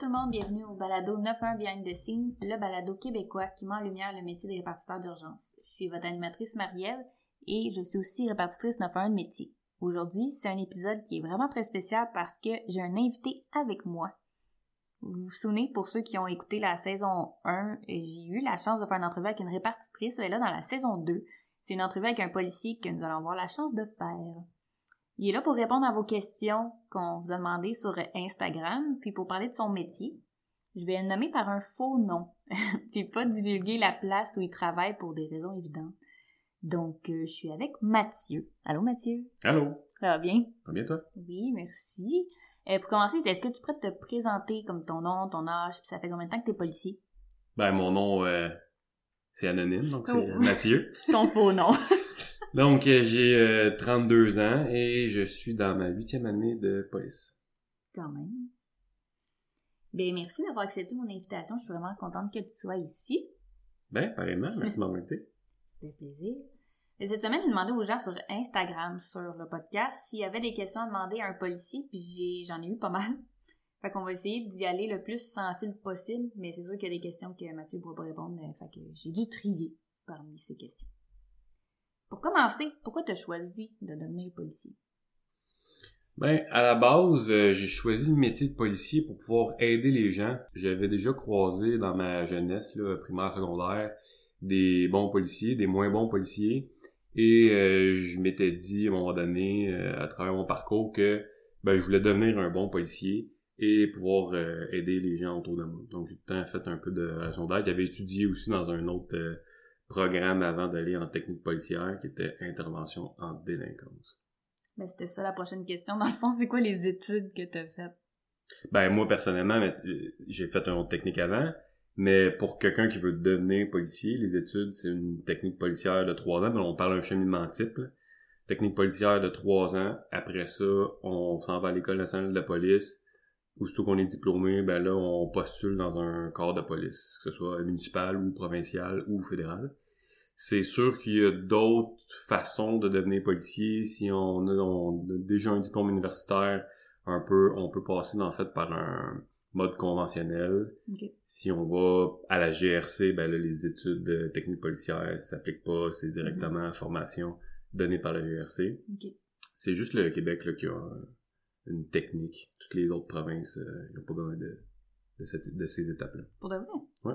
Tout le monde, bienvenue au balado 91 Behind the Scene, le balado québécois qui met en lumière le métier des répartiteurs d'urgence. Je suis votre animatrice Marielle et je suis aussi répartitrice 91 de métier. Aujourd'hui, c'est un épisode qui est vraiment très spécial parce que j'ai un invité avec moi. Vous vous souvenez, pour ceux qui ont écouté la saison 1, j'ai eu la chance de faire une entrevue avec une répartitrice, et là, dans la saison 2, c'est une entrevue avec un policier que nous allons avoir la chance de faire. Il est là pour répondre à vos questions qu'on vous a demandées sur Instagram, puis pour parler de son métier. Je vais le nommer par un faux nom, puis pas divulguer la place où il travaille pour des raisons évidentes. Donc, euh, je suis avec Mathieu. Allô, Mathieu? Allô? Ça va bien? Ça va bien, toi? Oui, merci. Euh, pour commencer, est-ce que tu pourrais te présenter comme ton nom, ton âge, puis ça fait combien de temps que tu es policier? Ben, mon nom, euh, c'est anonyme, donc c'est Oh. Mathieu. Ton faux nom. Donc, euh, j'ai euh, 32 ans et je suis dans ma huitième année de police. Quand même. Ben, merci d'avoir accepté mon invitation. Je suis vraiment contente que tu sois ici. Ben, pareillement, merci de m'avoir invité. Ça fait plaisir. Et cette semaine, j'ai demandé aux gens sur Instagram, sur le podcast, s'il y avait des questions à demander à un policier, puis j'en ai eu pas mal. Fait qu'on va essayer d'y aller le plus sans fil possible, mais c'est sûr qu'il y a des questions que Mathieu ne pourra pas répondre, euh, fait que j'ai dû trier parmi ces questions. Pour commencer, pourquoi tu as choisi de devenir policier? Ben, à la base, euh, j'ai choisi le métier de policier pour pouvoir aider les gens. J'avais déjà croisé dans ma jeunesse, primaire, secondaire, des bons policiers, des moins bons policiers. Et euh, je m'étais dit à un moment donné, euh, à travers mon parcours, que ben, je voulais devenir un bon policier et pouvoir aider les gens autour de moi. Donc j'ai tout le temps fait un peu de relation d'aide. J'avais étudié aussi dans un autre programme avant d'aller en technique policière qui était intervention en délinquance. Ben, c'était ça la prochaine question. Dans le fond, c'est quoi les études que tu as faites? Ben moi personnellement, euh, j'ai fait un autre technique avant, mais pour quelqu'un qui veut devenir policier, les études c'est une technique policière de trois ans, mais on parle d'un cheminement type. là. Technique policière de trois ans. Après ça, on s'en va à l'école nationale de la police. Aussitôt qu'on est diplômé, ben là on postule dans un corps de police, que ce soit municipal ou provincial ou fédéral. C'est sûr qu'il y a d'autres façons de devenir policier. Si on a, on a déjà un diplôme universitaire, un peu, on peut passer en fait par un mode conventionnel. Si on va à la GRC, ben là, les études de technique policière s'appliquent pas, c'est directement la formation donnée par la GRC. C'est juste le Québec là, qui a euh, une technique. Toutes les autres provinces euh, n'ont pas besoin de, de, cette- de ces étapes-là. Pour de vrai? Ouais.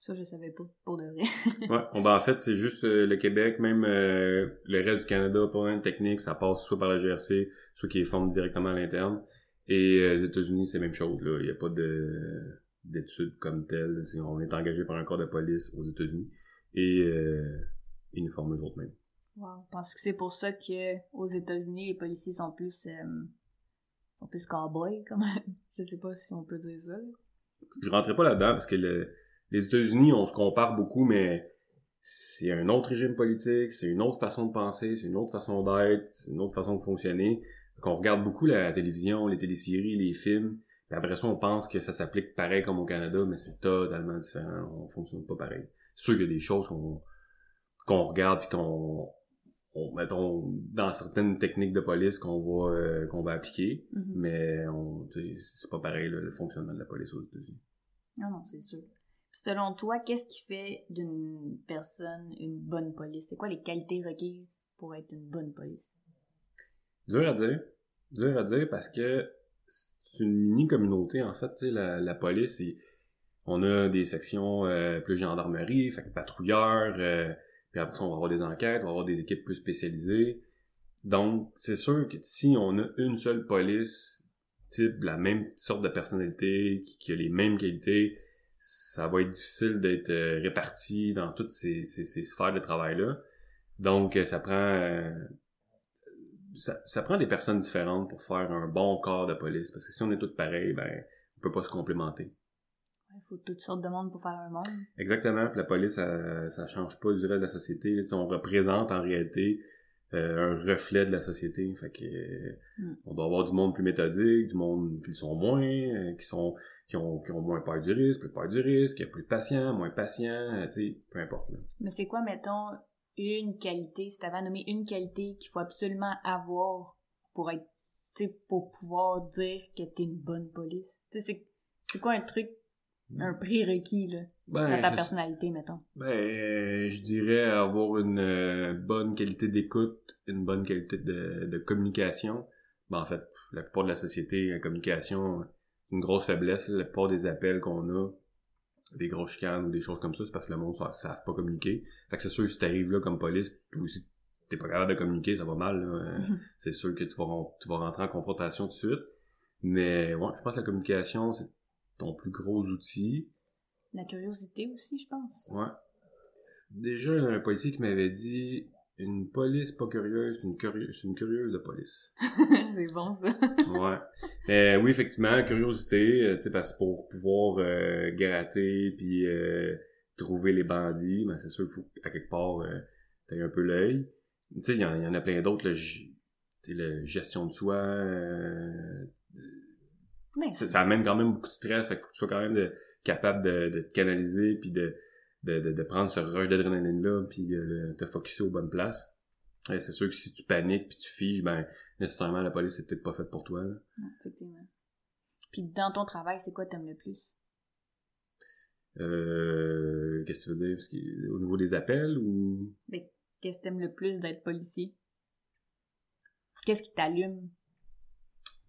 Ça, je savais pas. Pour de vrai. Ouais, bon, ben, en fait, c'est juste euh, le Québec, même euh, le reste du Canada, pas une technique, ça passe soit par la GRC, soit qui est formé directement à l'interne. Et euh, les États-Unis, c'est la même chose, là. Il n'y a pas de d'études comme telles. On est engagé par un corps de police aux États-Unis. Et euh, ils nous forment eux autres mêmes. Wow. Je pense que c'est pour ça que aux États-Unis, les policiers sont plus euh, sont plus cow-boys, comme je sais pas si on peut dire ça. là. Je rentrais pas là-dedans parce que le- les États-Unis, on se compare beaucoup, mais c'est un autre régime politique, c'est une autre façon de penser, c'est une autre façon d'être, c'est une autre façon de fonctionner. Qu'on regarde beaucoup la télévision, les téléséries, les films, puis après ça, on pense que ça s'applique pareil comme au Canada, mais c'est totalement différent. On fonctionne pas pareil. C'est sûr qu'il y a des choses qu'on regarde puis qu'on on, mettons dans certaines techniques de police qu'on va euh, qu'on va appliquer, Mhm. mais on c'est pas pareil là, le fonctionnement de la police aux États-Unis. Non, non, c'est sûr. Selon toi, qu'est-ce qui fait d'une personne une bonne police? C'est quoi les qualités requises pour être une bonne police? Dur à dire. Dur à dire parce que c'est une mini-communauté, en fait. La, la police, on a des sections euh, plus gendarmerie, fait que patrouilleurs, euh, puis après ça, on va avoir des enquêtes, on va avoir des équipes plus spécialisées. Donc, c'est sûr que si on a une seule police, type la même sorte de personnalité, qui a les mêmes qualités, ça va être difficile d'être euh, réparti dans toutes ces, ces, ces sphères de travail-là. Donc, euh, ça prend... euh, ça, ça prend des personnes différentes pour faire un bon corps de police. Parce que si on est tous pareils, ben, on peut pas se complémenter. Il faut toutes sortes de monde pour faire un monde. Exactement. Puis la police, ça, ça change pas du reste de la société. là. On représente en réalité euh, un reflet de la société. Fait que euh, Mm. on doit avoir du monde plus méthodique, du monde qui le sont moins, euh, qui sont qui ont, qui ont moins peur du risque, plus peur du risque, plus patient, moins patient, euh, tu sais, peu importe. Là. Mais c'est quoi, mettons, une qualité, si t'avais à nommer une qualité qu'il faut absolument avoir pour être, tu sais, pour pouvoir dire que t'es une bonne police? Tu sais, c'est C'est quoi un truc, un prérequis, là, Ben, dans ta personnalité, mettons? Ben, je dirais avoir une euh, bonne qualité d'écoute, une bonne qualité de, de communication. Ben, en fait, la plupart de la société, la communication, une grosse faiblesse. là. La plupart des appels qu'on a, des grosses chicanes ou des choses comme ça, c'est parce que le monde ne savent pas communiquer. Fait que c'est sûr, si t'arrives là comme police, toi aussi, t'es pas capable de communiquer, ça va mal. là. Euh, c'est sûr que tu vas, ren- tu vas rentrer en confrontation tout de suite. Mais ouais, je pense que la communication, c'est ton plus gros outil. La curiosité aussi, je pense. Ouais. Déjà, il y a un policier qui m'avait dit une police pas curieuse, c'est une, curieuse, c'est une curieuse de police. c'est bon, ça. Ouais. Mais oui, effectivement, curiosité, euh, tu sais, parce que pour pouvoir euh, gratter puis euh, trouver les bandits, ben c'est sûr qu'il faut à quelque part euh, t'aies un peu l'œil. Tu sais, il y, en il y en a plein d'autres, le, la gestion de soi, euh, Mais ça, ça amène quand même beaucoup de stress, fait qu'il faut que tu sois quand même de- capable de, de te canaliser puis de, de, de, de prendre ce rush d'adrénaline là puis euh, te focuser aux bonnes places. Et c'est sûr que si tu paniques puis tu figes, ben nécessairement la police c'est peut-être pas faite pour toi. Là. Ouais, effectivement. Puis dans ton travail, c'est quoi que t'aimes le plus? Euh, qu'est-ce que tu veux dire? Parce que, au niveau des appels ou? Qu'est-ce que t'aimes le plus d'être policier? Qu'est-ce qui t'allume?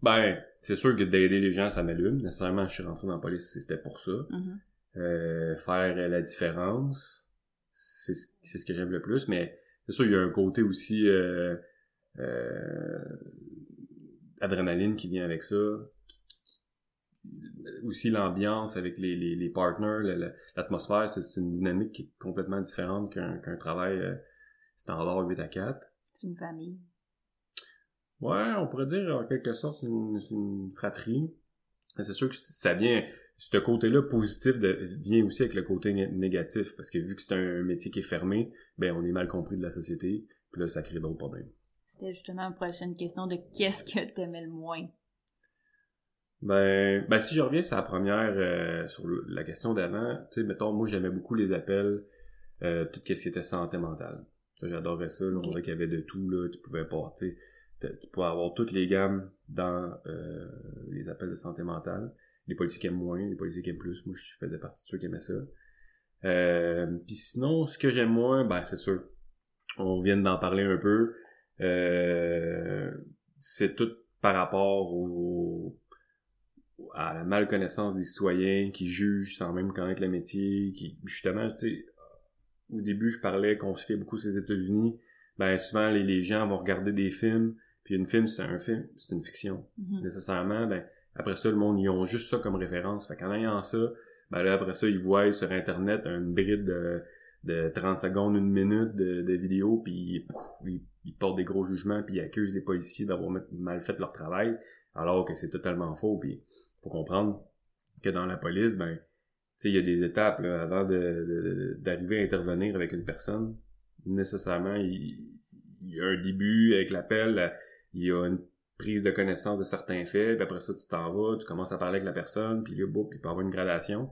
Ben, c'est sûr que d'aider les gens, ça m'allume. Nécessairement, je suis rentré dans la police, c'était pour ça. Mhm. Euh, faire la différence, c'est ce que j'aime le plus, mais c'est sûr, il y a un côté aussi euh, euh, adrénaline qui vient avec ça. Aussi l'ambiance avec les, les, les partners, la- la- l'atmosphère, c'est une dynamique qui est complètement différente qu'un qu'un travail euh, standard 8 à 4. C'est une famille. Ouais, on pourrait dire en quelque sorte c'est une, une fratrie. C'est sûr que ça vient, ce côté-là positif de, vient aussi avec le côté né- négatif, parce que vu que c'est un métier qui est fermé, ben on est mal compris de la société, puis là ça crée d'autres problèmes. C'était justement une prochaine question de qu'est-ce que t'aimais le moins? Ben, ben si je reviens sur la première, euh, sur le- la question d'avant, tu sais, mettons, moi j'aimais beaucoup les appels, euh, tout ce qui était santé mentale. Ça, j'adorais ça, là, on dirait qu'il y avait de tout, là, tu pouvais porter, tu tu pouvais avoir toutes les gammes dans euh, les appels de santé mentale. Les policiers qui aiment moins, les policiers qui aiment plus, moi je faisais partie de ceux qui aimaient ça. Euh, Puis sinon, ce que j'aime moins, ben c'est sûr, on vient d'en parler un peu, euh, c'est tout par rapport au, à la malconnaissance des citoyens qui jugent sans même connaître le métier, qui justement, tu sais, au début je parlais qu'on se fait beaucoup ces États-Unis, ben souvent les, les gens vont regarder des films, puis une film c'est un film, c'est une fiction Mhm. nécessairement, ben après ça le monde ils ont juste ça comme référence, fait qu'en ayant ça, ben là après ça ils voient sur internet une bride de, de 30 secondes, une minute de, vidéo, puis ils, portent des gros jugements, puis ils accusent les policiers d'avoir mal fait leur travail, alors que c'est totalement faux, puis faut comprendre que dans la police, ben, il y a des étapes là, avant d'arriver à intervenir avec une personne. Nécessairement, il, il y a un début avec l'appel, il y a une prise de connaissance de certains faits, puis après ça, tu t'en vas, tu commences à parler avec la personne, puis là, boum, il peut y avoir une gradation.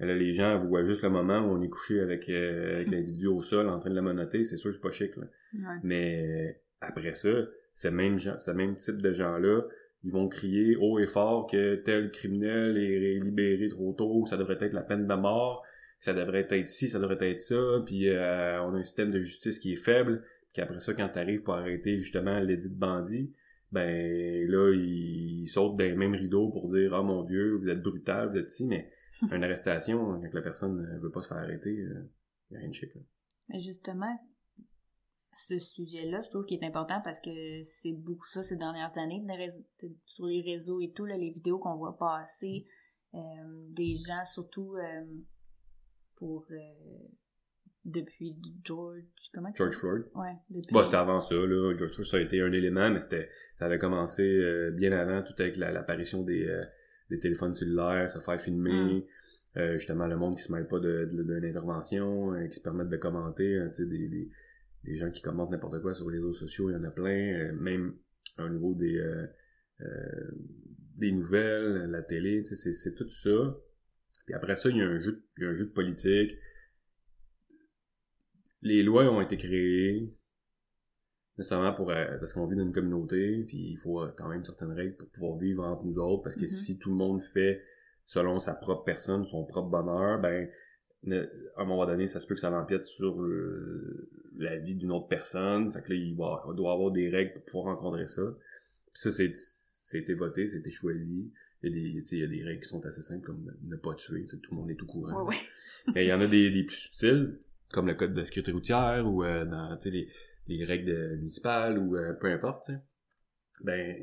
Et là, les gens voient juste le moment où on est couché avec, euh, avec l'individu au sol en train de la monoter, c'est sûr que c'est pas chic, là. Ouais. Mais après ça, ce même, gens, ce même type de gens-là, ils vont crier haut et fort que tel criminel est libéré trop tôt, ça devrait être la peine de mort, ça devrait être ci, ça devrait être ça, puis euh, on a un système de justice qui est faible, puis après ça, quand t'arrives pour arrêter justement l'édit de bandit, ben là, ils sautent dans les mêmes rideaux pour dire « Ah mon Dieu, vous êtes brutal, vous êtes ci », mais une arrestation, quand la personne ne veut pas se faire arrêter, euh, y a rien de chic. là. Mais justement, ce sujet-là, je trouve qu'il est important parce que c'est beaucoup ça ces dernières années, sur les réseaux et tout, là, les vidéos qu'on voit passer, euh, des gens surtout euh, pour depuis George, comment tu George? Floyd. Ouais, depuis. Bah, c'était avant ça, là. George Floyd, ça a été un élément, mais c'était, ça avait commencé euh, bien avant, tout avec la- l'apparition des, euh, des téléphones cellulaires, se faire filmer, euh, justement, le monde qui se mêle pas de, de- d'une intervention, qui se permettent de commenter, hein, tu sais, des, des, des gens qui commentent n'importe quoi sur les réseaux sociaux, il y en a plein, même au niveau des, des nouvelles, la télé, tu sais, c'est, tout ça. Puis après ça, il y a un jeu, de- il y a un jeu de politique. Les lois ont été créées, nécessairement pour euh, parce qu'on vit dans une communauté puis il faut euh, quand même certaines règles pour pouvoir vivre entre nous autres parce que Mhm. si tout le monde fait selon sa propre personne, son propre bonheur, ben à un moment donné, ça se peut que ça empiète sur la vie d'une autre personne. Fait que là, il, doit avoir des règles pour pouvoir rencontrer ça. Puis ça, c'est, été voté, c'était choisi. Il y, a des, il y a des règles qui sont assez simples, comme ne pas tuer. Tout le monde est au courant. Mais il y en a des, des, plus subtiles, comme le code de sécurité routière ou euh, dans les, les règles municipales ou euh, peu importe. Ben,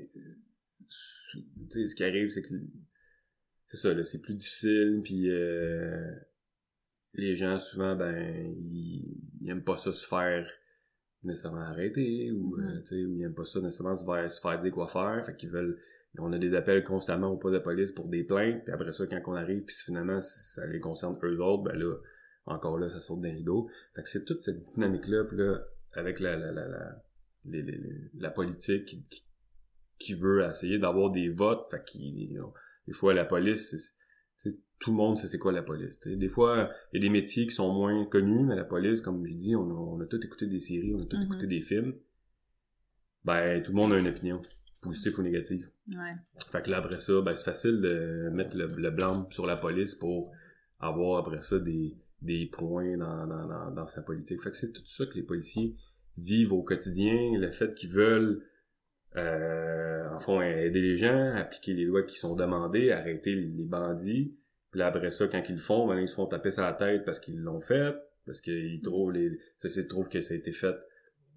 ce qui arrive, c'est que c'est ça, là, c'est plus difficile, puis euh, les gens, souvent, ben, ils, ils, aiment pas ça se faire nécessairement arrêter, ou, euh, ou ils aiment pas ça nécessairement se faire, se faire dire quoi faire, fait qu'ils veulent, on a des appels constamment au poste de police pour des plaintes, puis après ça, quand on arrive, puis finalement, ça les concerne eux autres, ben là, encore là, ça saute d'un rideau. Fait que c'est toute cette dynamique-là, puis là, avec la, la, la, la, la politique qui, qui, veut essayer d'avoir des votes, fait qu'il, des fois, la police, tout le monde sait c'est quoi la police. Des fois, il y a des métiers qui sont moins connus, mais la police, comme je dis, on a, on a tout écouté des séries, on a tout mm-hmm. écouté des films. Ben, tout le monde a une opinion, positive ou négative. Ouais. Fait que là, après ça, ben, c'est facile de mettre le, le blanc sur la police pour avoir après ça des, des points dans, dans, dans, sa politique. Fait que c'est tout ça que les policiers vivent au quotidien, le fait qu'ils veulent euh, en fond aider les gens, appliquer les lois qui sont demandées, arrêter les bandits, puis là, après ça, quand ils le font, ben, ils se font taper sur la tête parce qu'ils l'ont fait, parce qu'ils trouvent les, que ça a été fait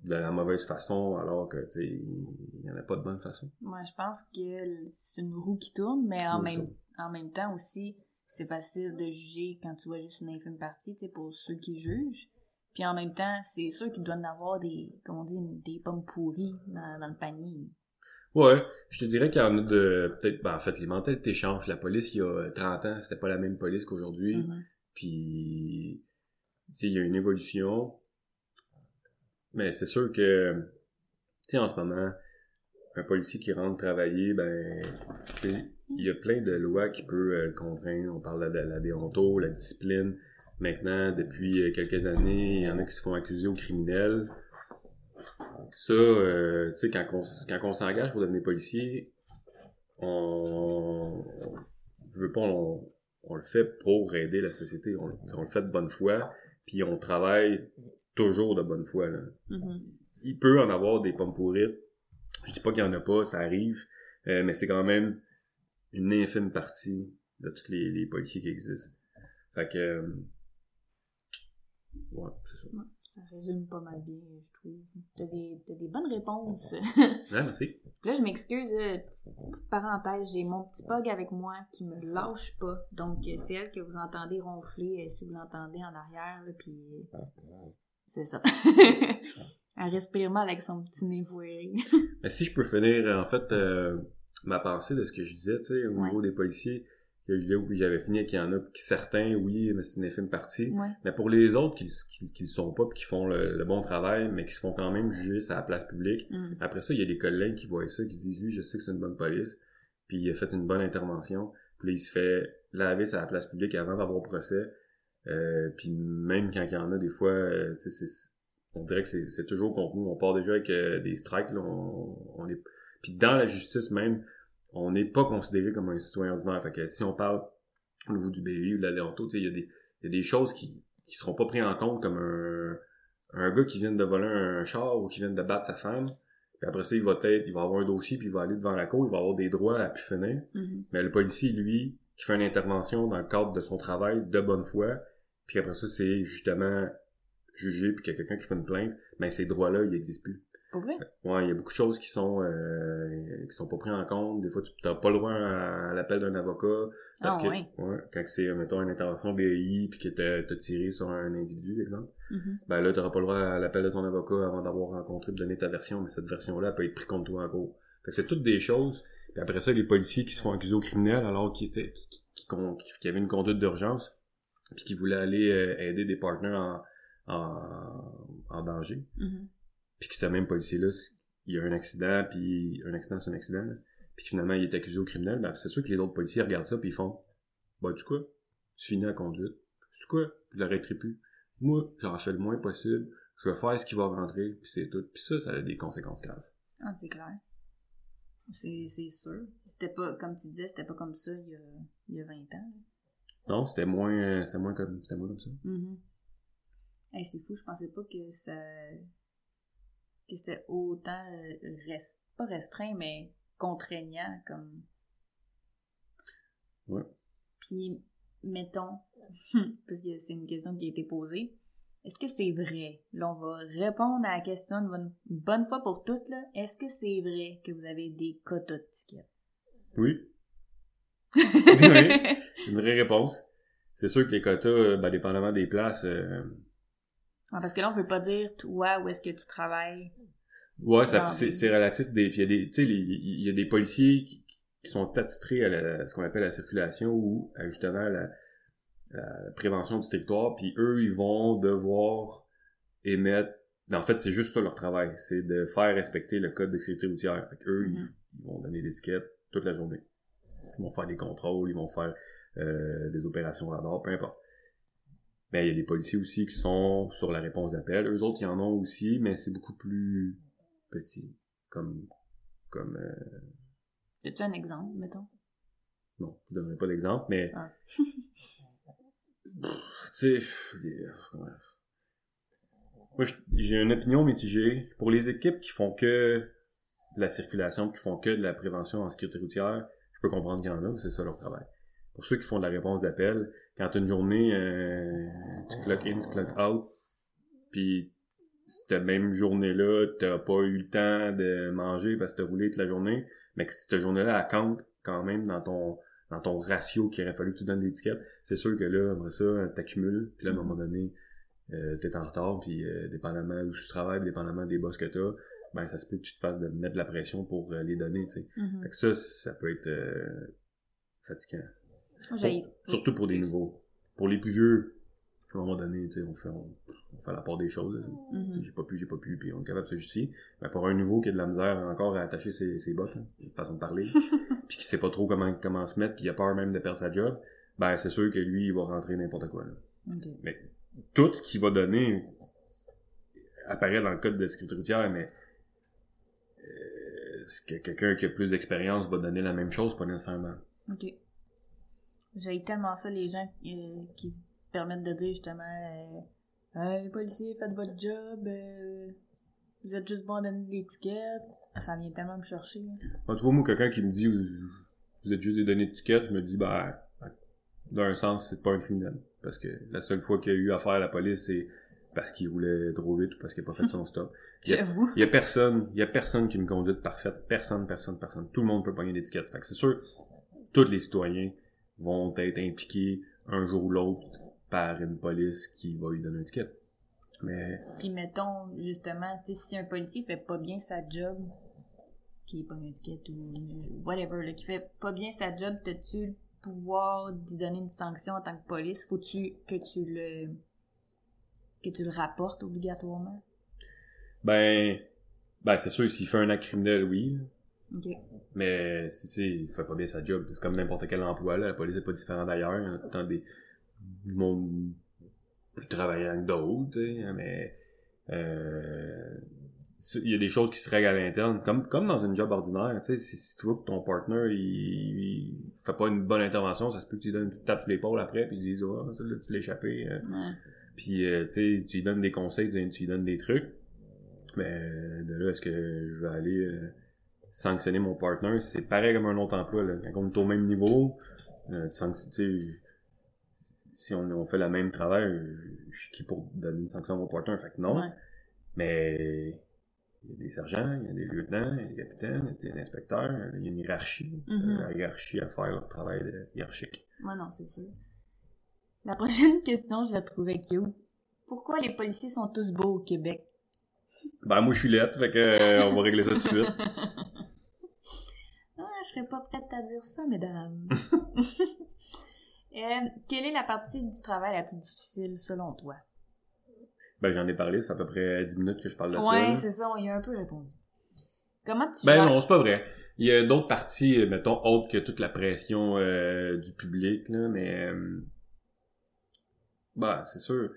de la mauvaise façon, alors que, tu sais, il n'y en a pas de bonne façon. Moi, je pense que c'est une roue qui tourne, mais en même, en même temps aussi, c'est facile de juger quand tu vois juste une infime partie, tu sais, pour ceux qui jugent. Puis en même temps, c'est sûr qu'ils doivent avoir des, comment on dit, des pommes pourries dans, dans le panier. Ouais, je te dirais qu'il y en a de peut-être ben, en fait les mentalités changent. La police il y a 30 ans, c'était pas la même police qu'aujourd'hui. Mm-hmm. Puis il y a une évolution. Mais c'est sûr que tu sais en ce moment un policier qui rentre travailler ben il y a plein de lois qui peuvent euh, le contraindre. On parle de la déonto, la discipline. Maintenant, depuis euh, quelques années, il y en a qui se font accuser aux criminels. Ça, euh, tu sais, quand on, quand on s'engage pour devenir policier, on, veut pas, on, le fait pour aider la société. On, le fait de bonne foi, puis on travaille toujours de bonne foi. Là. Mm-hmm. Il peut en avoir des pommes pourrites. Je dis pas qu'il y en a pas, ça arrive, euh, mais c'est quand même une infime partie de tous les, les policiers qui existent. Fait que, euh, ouais, c'est ça. Ça résume pas mal bien, je trouve. T'as des, as des bonnes réponses. ouais, merci. là, je m'excuse, euh, petite, parenthèse, j'ai mon petit pug avec moi qui me lâche pas. Donc, c'est elle que vous entendez ronfler, si vous l'entendez en arrière, là, puis... C'est ça. elle respire mal avec son petit nez voué. Mais si je peux finir, en fait, ma pensée de ce que je disais, tu sais, au niveau des policiers, que je où j'avais fini qu'il y en a qui certains oui mais c'est une infime partie. Mais pour les autres qui qui, qui sont pas puis qui font le, bon travail mais qui se font quand même juger à la place publique. Mm. après ça il y a des collègues qui voient ça qui disent lui je sais que c'est une bonne police puis il a fait une bonne intervention. Puis là, il se fait laver à la place publique avant d'avoir procès. Euh, puis même quand il y en a des fois euh, c'est, on dirait que c'est, toujours contre nous on part déjà avec euh, des strikes là, on, on est puis dans la justice même on n'est pas considéré comme un citoyen ordinaire. Fait que si on parle au niveau du BI ou de la Léonto, il y, a des, y a des choses qui qui seront pas prises en compte comme un, un gars qui vient de voler un char ou qui vient de battre sa femme. Puis après ça, il va être, il va avoir un dossier, puis il va aller devant la cour, il va avoir des droits à pu finir. Mm-hmm. Mais le policier, lui, qui fait une intervention dans le cadre de son travail de bonne foi, puis après ça, c'est justement jugé, puis qu'il y a quelqu'un qui fait une plainte, ben, ces droits-là, ils n'existent plus. Ouais, il y a beaucoup de choses qui sont euh, qui sont pas prises en compte. Des fois, tu n'as pas le droit à, l'appel d'un avocat. Parce ah, que ouais. quand c'est, mettons, une intervention BI puis que t'as tiré sur un individu, exemple, mm-hmm. ben là, t'auras pas le droit à l'appel de ton avocat avant d'avoir rencontré de donner ta version, mais cette version-là peut être prise contre toi en cours. c'est toutes des choses. Puis après ça, les policiers qui se font accuser au criminel alors qu'ils étaient qui, qui, qui, avaient une conduite d'urgence puis qui voulaient aller euh, aider des partenaires en, en, en danger. Mm-hmm puis que ce même policier-là, il y a un accident, puis un accident, c'est un accident, puis finalement, il est accusé au criminel, ben, c'est sûr que les autres policiers regardent ça, puis ils font Bah, tu quoi? Je finis la conduite. Tu quoi? Je l'arrêterai plus. Moi, j'en fais le moins possible. Je vais faire ce qui va rentrer, puis c'est tout. Puis ça, ça a des conséquences graves. Ah, c'est clair. C'est c'est sûr. C'était pas, comme tu disais, c'était pas comme ça il y a, il y a 20 ans. là. Non, c'était moins, c'était moins comme, c'était moins comme ça. Mhm. Hey, c'est fou, je pensais pas que ça. que c'était autant. euh, rest... pas restreint, mais contraignant comme. Ouais. Puis, mettons, parce que c'est une question qui a été posée. Est-ce que c'est vrai? Là, on va répondre à la question une bonne, une bonne fois pour toutes, là. Est-ce que c'est vrai que vous avez des quotas de tickets? Oui. Oui. Une vraie réponse. C'est sûr que les quotas, euh, ben, dépendamment des places, euh, Ouais, parce que là, on veut pas dire, toi, où est-ce que tu travailles. ouais, ça, c'est, relatif. Des, puis il y a des, tu sais, les- il y a des policiers qui, qui sont attitrés à, la- à ce qu'on appelle la circulation ou à, justement la, la prévention du territoire. Puis eux, ils vont devoir émettre. En fait, c'est juste ça leur travail, c'est de faire respecter le code de sécurité routière. Fait eux, Mhm. ils, ils vont donner des étiquettes toute la journée. Ils vont faire des contrôles, ils vont faire euh, des opérations radar, peu importe. Mais il y a des policiers aussi qui sont sur la réponse d'appel. Eux autres, ils en ont aussi, mais c'est beaucoup plus petit. Comme, comme, euh, As-tu un exemple, mettons? non, je ne donnerai pas d'exemple, mais, Ah. Tu sais, les- ouais. moi, j'ai une opinion mitigée. Pour les équipes qui font que de la circulation, qui font que de la prévention en sécurité routière, je peux comprendre qu'il y en a, c'est ça leur travail. Pour ceux qui font de la réponse d'appel, quand une journée, euh, tu clock in, tu clock out, puis cette même journée-là, t'as pas eu le temps de manger parce que t'as roulé toute la journée, mais que cette journée-là, elle compte quand même dans ton dans ton ratio qu'il aurait fallu que tu donnes l'étiquette, c'est sûr que là, après ça, t'accumules, puis là, à un moment donné, euh, t'es en retard, puis euh, dépendamment où tu travailles, dépendamment des boss que t'as, ben ça se peut que tu te fasses de mettre de la pression pour euh, les donner, tu sais. Mhm. Fait que ça, ça peut être euh, fatigant. Pour- surtout pour des nouveaux. Pour les plus vieux, à un moment donné, on fait, on, on fait la part des choses. Mhm. Sais, J'ai pas pu, j'ai pas pu, puis on est capable de se justifier. Mais pour un nouveau qui a de la misère encore à attacher ses, ses bottes, une façon de parler, puis qui sait pas trop comment, comment se mettre, puis il a peur même de perdre sa job, ben c'est sûr que lui, il va rentrer n'importe quoi. Là. Ok. Tout ce qu'il va donner apparaît dans le code de sécurité routière, mais euh, que quelqu'un qui a plus d'expérience va donner la même chose, pas nécessairement. J'ai tellement ça, les gens euh, qui se permettent de dire justement euh, Hey, les policiers, faites votre job, euh, vous êtes juste bon à donner de l'étiquette. Ah, Ça vient tellement me chercher. Quand tu vois, moi, quelqu'un qui me dit vous, êtes juste des données d'étiquette, je me dis, ben, d'un sens, c'est pas un criminel. Parce que la seule fois qu'il a eu affaire à la police, c'est parce qu'il roulait trop vite ou parce qu'il a pas fait son stop. Y J'avoue. Il y a personne, il y a personne qui a une conduite parfaite. Personne, personne, personne. Tout le monde peut pogner l'étiquette. Fait que c'est sûr, tous les citoyens vont être impliqués un jour ou l'autre par une police qui va lui donner une étiquette. Mais, Puis mettons, justement, si un policier fait pas bien sa job, qui est pas une étiquette ou whatever, là, qui fait pas bien sa job, t'as-tu le pouvoir d'y donner une sanction en tant que police? Faut-tu que tu le que tu le rapportes obligatoirement? ben, ben, c'est sûr, s'il fait un acte criminel, oui. Mais si tu sais, il fait pas bien sa job, c'est comme n'importe quel emploi, là. La police est pas différente d'ailleurs. Il temps des monde plus travaillant que d'autres, mais euh, il y a des choses qui se règlent à l'interne, comme, comme dans une job ordinaire, tu sais, si, si tu vois que ton partner, il, il fait pas une bonne intervention, ça se peut que tu lui donnes une petite tape sur l'épaule après, puis tu dis, oh, ça, là, tu l'as échappé. Ouais. puis euh, tu sais, tu lui donnes des conseils, tu, tu lui donnes des trucs, mais de là, est-ce que je vais aller euh, sanctionner mon partner, c'est pareil comme un autre emploi, là. Quand on est au même niveau, euh, tu si on, on fait le même travail, je, suis qui pour donner une sanction à mon partner, fait que non. Ouais. Mais il y a des sergents, il y a des lieutenants, il y a des capitaines, il y a des inspecteurs, il y a une hiérarchie. Mhm. La hiérarchie à faire leur travail de hiérarchique. Moi, non, c'est sûr. La prochaine question, je la trouvais cute. Pourquoi les policiers sont tous beaux au Québec? Ben moi je suis lettre, fait que euh, on va régler ça tout de suite. Je serais pas prête à dire ça, mesdames. Euh, quelle est la partie du travail la plus difficile selon toi? Ben j'en ai parlé, ça fait à peu près 10 minutes que je parle de ça. ouais, c'est ça, on y a un peu répondu. Comment tu Ben gères- non, c'est pas vrai. Il y a d'autres parties, euh, mettons, autres que toute la pression euh, du public, là, mais... Euh, bah, c'est sûr.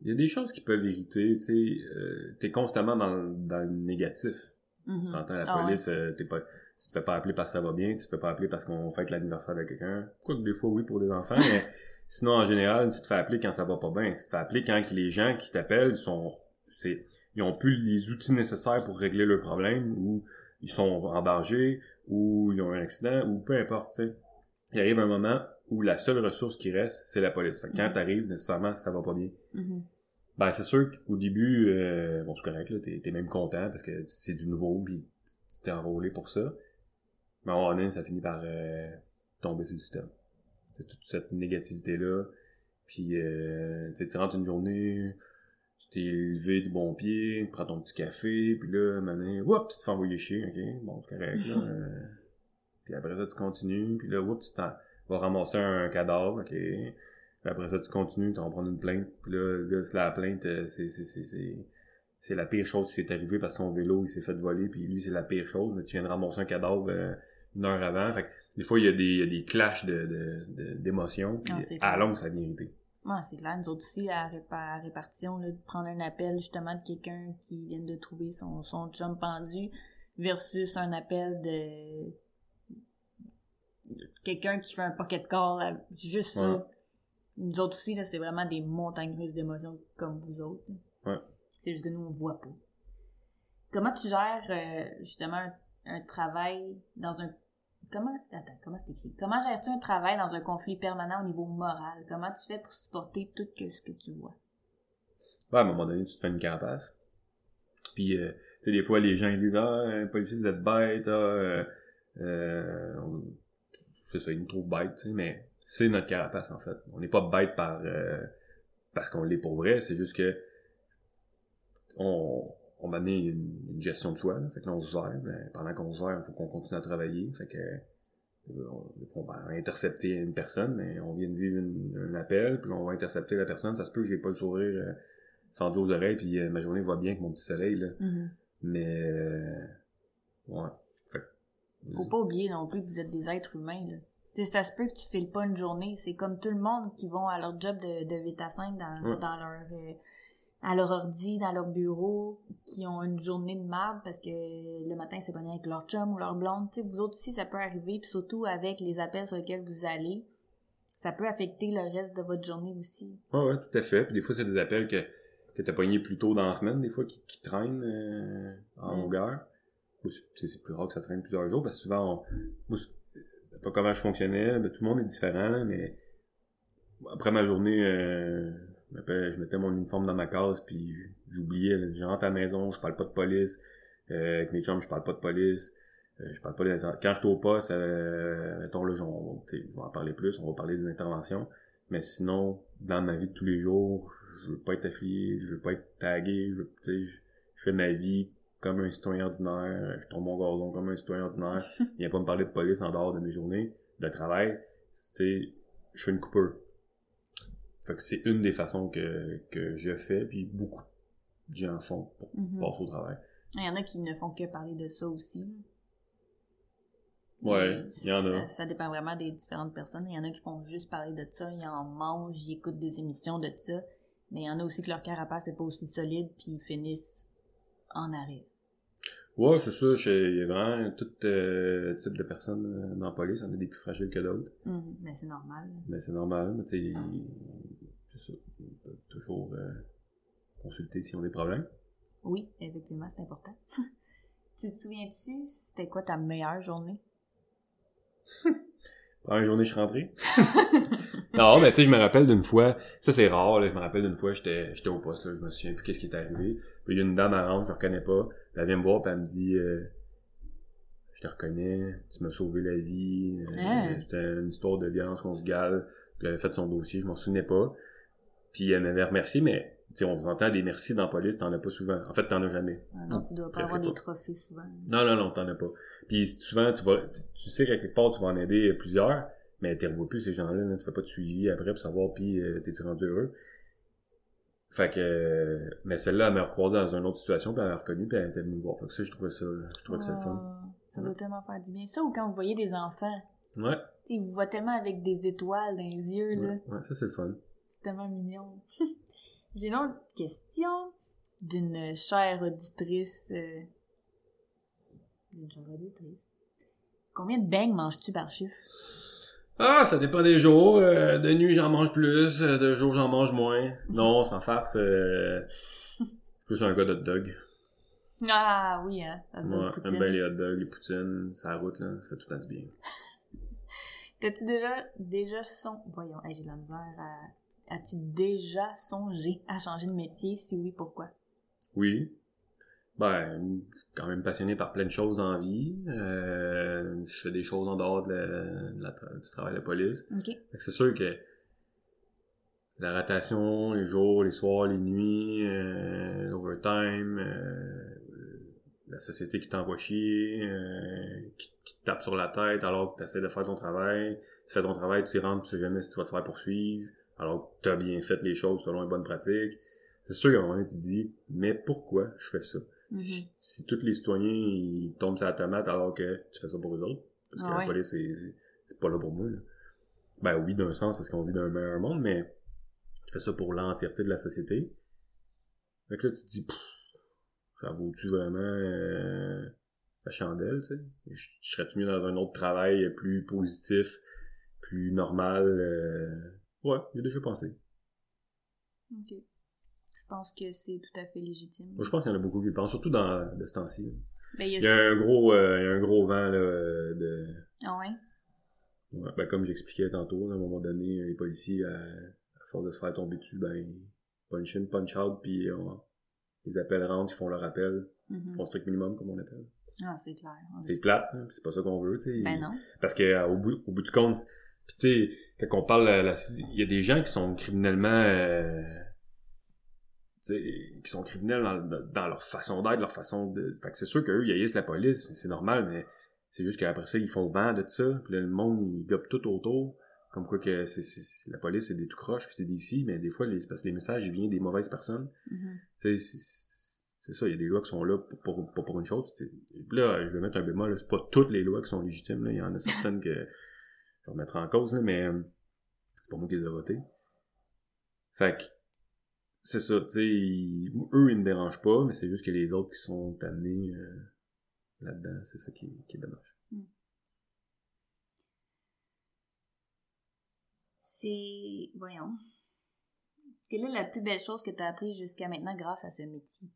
Il y a des choses qui peuvent irriter, tu sais. euh, t'es constamment dans, le- dans le négatif. Mhm. Tu entends la Ah police, t'es pas... Tu te fais pas appeler parce que ça va bien, tu te fais pas appeler parce qu'on fête l'anniversaire de quelqu'un. Quoique des fois, oui, pour des enfants, mais sinon, en général, tu te fais appeler quand ça va pas bien. Tu te fais appeler quand les gens qui t'appellent sont, c'est, ils ont plus les outils nécessaires pour régler leurs problèmes, ou ils sont en danger, ou ils ont un accident, ou peu importe, tu sais. Il arrive un moment où la seule ressource qui reste, c'est la police. Fait que quand Mhm. t'arrives, nécessairement, ça va pas bien. Mhm. Ben, c'est sûr qu'au début, euh, bon, c'est correct, là, t'es, même content parce que c'est du nouveau, puis tu t'es enrôlé pour ça. Mais à un moment donné, ça finit par euh, tomber sur le système. C'est toute cette négativité-là. Puis, euh, tu sais, tu rentres une journée, tu t'es levé du bon pied, tu prends ton petit café, puis là, maintenant, whoop, tu te fais envoyer chier, ok, bon, c'est correct, là. euh, puis après ça, tu continues, puis là, whoop, tu vas ramasser un cadavre, ok? Puis après ça, tu continues, tu vas en prendre une plainte. Puis là, là la plainte, euh, c'est, c'est, c'est, c'est, c'est la pire chose qui s'est arrivée parce que son vélo, il s'est fait voler, puis lui, c'est la pire chose. Mais tu viens de ramasser un cadavre euh, une heure avant. Fait que des fois, il y a des, il y a des clashs de, de, de- d'émotions. Puis Ah, à ça vient irriter. Ouais, c'est clair. Nous autres aussi, à, répa- à répartition, là, de prendre un appel justement de quelqu'un qui vient de trouver son, son chum pendu versus un appel de de quelqu'un qui fait un pocket call, juste Ouais. ça. Nous autres aussi, là, c'est vraiment des montagnes russes d'émotions comme vous autres. Ouais. C'est juste que nous, on voit pas. Comment tu gères euh, justement un, un travail dans un Comment attends, comment c'est écrit Comment gères-tu un travail dans un conflit permanent au niveau moral? Comment tu fais pour supporter tout ce que tu vois? Ouais, à un moment donné, tu te fais une carapace. Puis, euh, tu sais, des fois, les gens ils disent Ah, un policier, vous êtes bête, ah, euh, euh, c'est ça, ils nous trouvent bêtes, tu sais, mais c'est notre carapace, en fait. On n'est pas bête par euh, parce qu'on l'est pour vrai, c'est juste que on, on m'a amené une, une gestion de soi, là. fait que là, on se gère, mais pendant qu'on gère, il faut qu'on continue à travailler, fait que euh, on, va intercepter une personne, mais on vient de vivre un appel, puis on va intercepter la personne, ça se peut que j'ai pas le sourire euh, fendu aux oreilles, puis euh, ma journée va bien avec mon petit soleil, là. Mais, euh, ouais. Fait que- Faut pas oublier non plus que vous êtes des êtres humains. Là. Tu sais, ça se peut que tu files pas une journée. C'est comme tout le monde qui vont à leur job de, de 8 à 5 dans, Ouais. dans leur euh, à leur ordi, dans leur bureau, qui ont une journée de merde parce que le matin c'est pas bien avec leur chum ou leur blonde. Tu sais, vous autres aussi, ça peut arriver, puis surtout avec les appels sur lesquels vous allez, ça peut affecter le reste de votre journée aussi. Ouais, ouais, tout à fait. Puis des fois, c'est des appels que, que t'as pogné plus tôt dans la semaine, des fois, qui, qui traînent euh, en Mm. longueur. C'est- plus rare que ça traîne plusieurs jours, parce que souvent, on, moi, pas comment je fonctionnais, ben, tout le monde est différent, mais après ma journée, euh, je mettais mon uniforme dans ma case, puis j'oubliais, je rentre à la maison, je parle pas de police, euh, avec mes chums, je parle pas de police, euh, je parle pas des... Quand je suis au poste, euh, mettons, là, je vais en parler plus, on va parler des interventions, mais sinon, dans ma vie de tous les jours, je veux pas être affilié, je veux pas être tagué, je, veux- je, je fais ma vie comme un citoyen ordinaire, je tombe mon gazon comme un citoyen ordinaire, viens pas me parler de police en dehors de mes journées de travail, tu sais, je fais une coupure. Fait que c'est une des façons que, que je fais, puis beaucoup de gens font pour Mhm. passer au travail. Il y en a qui ne font que parler de ça aussi. Ouais, il y en a. Ça, ça dépend vraiment des différentes personnes. Il y en a qui font juste parler de ça, ils en mangent, ils écoutent des émissions de ça. Mais il y en a aussi que leur carapace n'est pas aussi solide, puis ils finissent en arrêt. Ouais, c'est ça, il y a vraiment tout euh, type de personnes euh, dans la police, en a des plus fragiles que d'autres. Mhm. Mais c'est normal. Mais c'est normal, mais tu sais, c'est ça, ils peuvent toujours euh, consulter s'ils ont des problèmes. Oui, effectivement, c'est important. tu te souviens-tu, c'était quoi ta meilleure journée? Première journée, je suis rentré. non, mais tu sais, je me rappelle d'une fois, ça c'est rare, là, je me rappelle d'une fois, j'étais au poste, là, je me souviens plus qu'est-ce qui est arrivé. Puis il y a une dame à rentre, je la reconnais pas, elle vient me voir, puis elle me dit, euh, je te reconnais, tu m'as sauvé la vie, euh, Ah. c'était une histoire de violence conjugale, puis elle avait fait son dossier, je m'en souvenais pas. Puis elle m'avait remercié, mais on entend des merci dans la police, t'en as pas souvent. En fait, t'en as jamais. Ah non, tu dois pas avoir des trophées souvent. Non, non, non, t'en as pas. Puis souvent, tu vas, tu, sais qu'à quelque part, tu vas en aider plusieurs, mais tu revois plus ces gens-là, là, tu fais pas de suivi après pour savoir, puis euh, t'es-tu rendu heureux? Fait que, mais celle-là, elle m'a recroisé dans une autre situation, puis elle m'a reconnu, puis elle était venue me voir. Fait que ça, je trouvais ça, je trouvais que c'est le fun. Ça doit tellement faire du bien. Ça, ou quand vous voyez des enfants, Ouais, tu sais, ils vous voient tellement avec des étoiles dans les yeux, là. ouais, ouais, ça c'est le fun. C'est tellement mignon. J'ai une autre question d'une chère auditrice. euh, D'une chère auditrice. Combien de beignes manges-tu par chiffre? Ah, ça dépend des jours. Euh, de nuit, j'en mange plus. euh, De jour, j'en mange moins. Non, sans farce. Euh... plus un gars d'hot dog. Ah oui, hein. hot dog Moi, poutine. j'aime bien les hot dogs, les poutines, ça route, là. Ça fait tout le temps du bien. T'as-tu déjà, déjà son... Voyons, hey, j'ai de la misère à... As-tu déjà songé à changer de métier? Si oui, pourquoi? Oui. Ben, quand même passionné par plein de choses la vie. Euh, je fais des choses en dehors de la, de la tra- du travail de la police. OK. Fait que c'est sûr que la rotation, les jours, les soirs, les nuits, euh, l'overtime, euh, la société qui t'envoie chier, euh, qui, qui te tape sur la tête alors que tu essaies de faire ton travail. Tu fais ton travail, tu y rentres, tu sais jamais si tu vas te faire poursuivre, alors que tu as bien fait les choses selon une bonne pratique. C'est sûr qu'à un moment donné, tu te dis, mais pourquoi je fais ça? Mhm. Si, si tous les citoyens ils tombent sur la tomate alors que tu fais ça pour eux autres, parce que Ah la police, c'est, pas là pour moi. Là. Ben oui, d'un sens, parce qu'on vit dans un meilleur monde, mais tu fais ça pour l'entièreté de la société. Fait que là, tu te dis, Pff, ça vaut-tu vraiment euh, la chandelle, tu sais? Je, je serais-tu mieux dans un autre travail plus positif, plus normal? euh? Ouais, j'ai déjà pensé. OK. Je pense que c'est tout à fait légitime? Moi, je pense qu'il y en a beaucoup qui le pensent, surtout dans de ce temps-ci. Ben, il y a... Il y a un gros, euh, il y a un gros vent là, euh, de, Ah ouais? Ouais, ben, comme j'expliquais tantôt, à un moment donné, les policiers, à, à force de se faire tomber dessus, ben, ils punch in, punch out, puis on- les appels rentrent, ils font leur appel, ils font strict minimum, comme on appelle. Ah, c'est clair. On C'est plate, hein, puis c'est pas ça qu'on veut, tu sais. Ben non. Parce que euh, au bout, au bout du compte, puis tu sais, quand on parle, la- il y a des gens qui sont criminellement, euh, qui sont criminels dans, dans leur façon d'être, leur façon de. Fait que c'est sûr qu'eux, ils haïssent la police, c'est normal, mais c'est juste qu'après ça, ils font vent de ça, puis là, le monde, il gobe tout autour. Comme quoi que c'est- la police, c'est des tout croches, puis c'est des ici, mais des fois, les, parce que les messages, ils viennent des mauvaises personnes. Mhm. Sais, c'est ça, il y a des lois qui sont là pour, pour, pas pour une chose. là, je vais mettre un bémol, c'est pas toutes les lois qui sont légitimes. Là. Il y en a certaines que je vais remettre en cause, là, mais euh, c'est pas moi qui les ai votées. Fait que c'est ça, tu sais, ils- eux, ils me dérangent pas, mais c'est juste que les autres qui sont amenés euh, là-dedans, c'est ça qui, qui est dommage. C'est... Voyons. Quelle est la plus belle chose que tu as appris jusqu'à maintenant grâce à ce métier?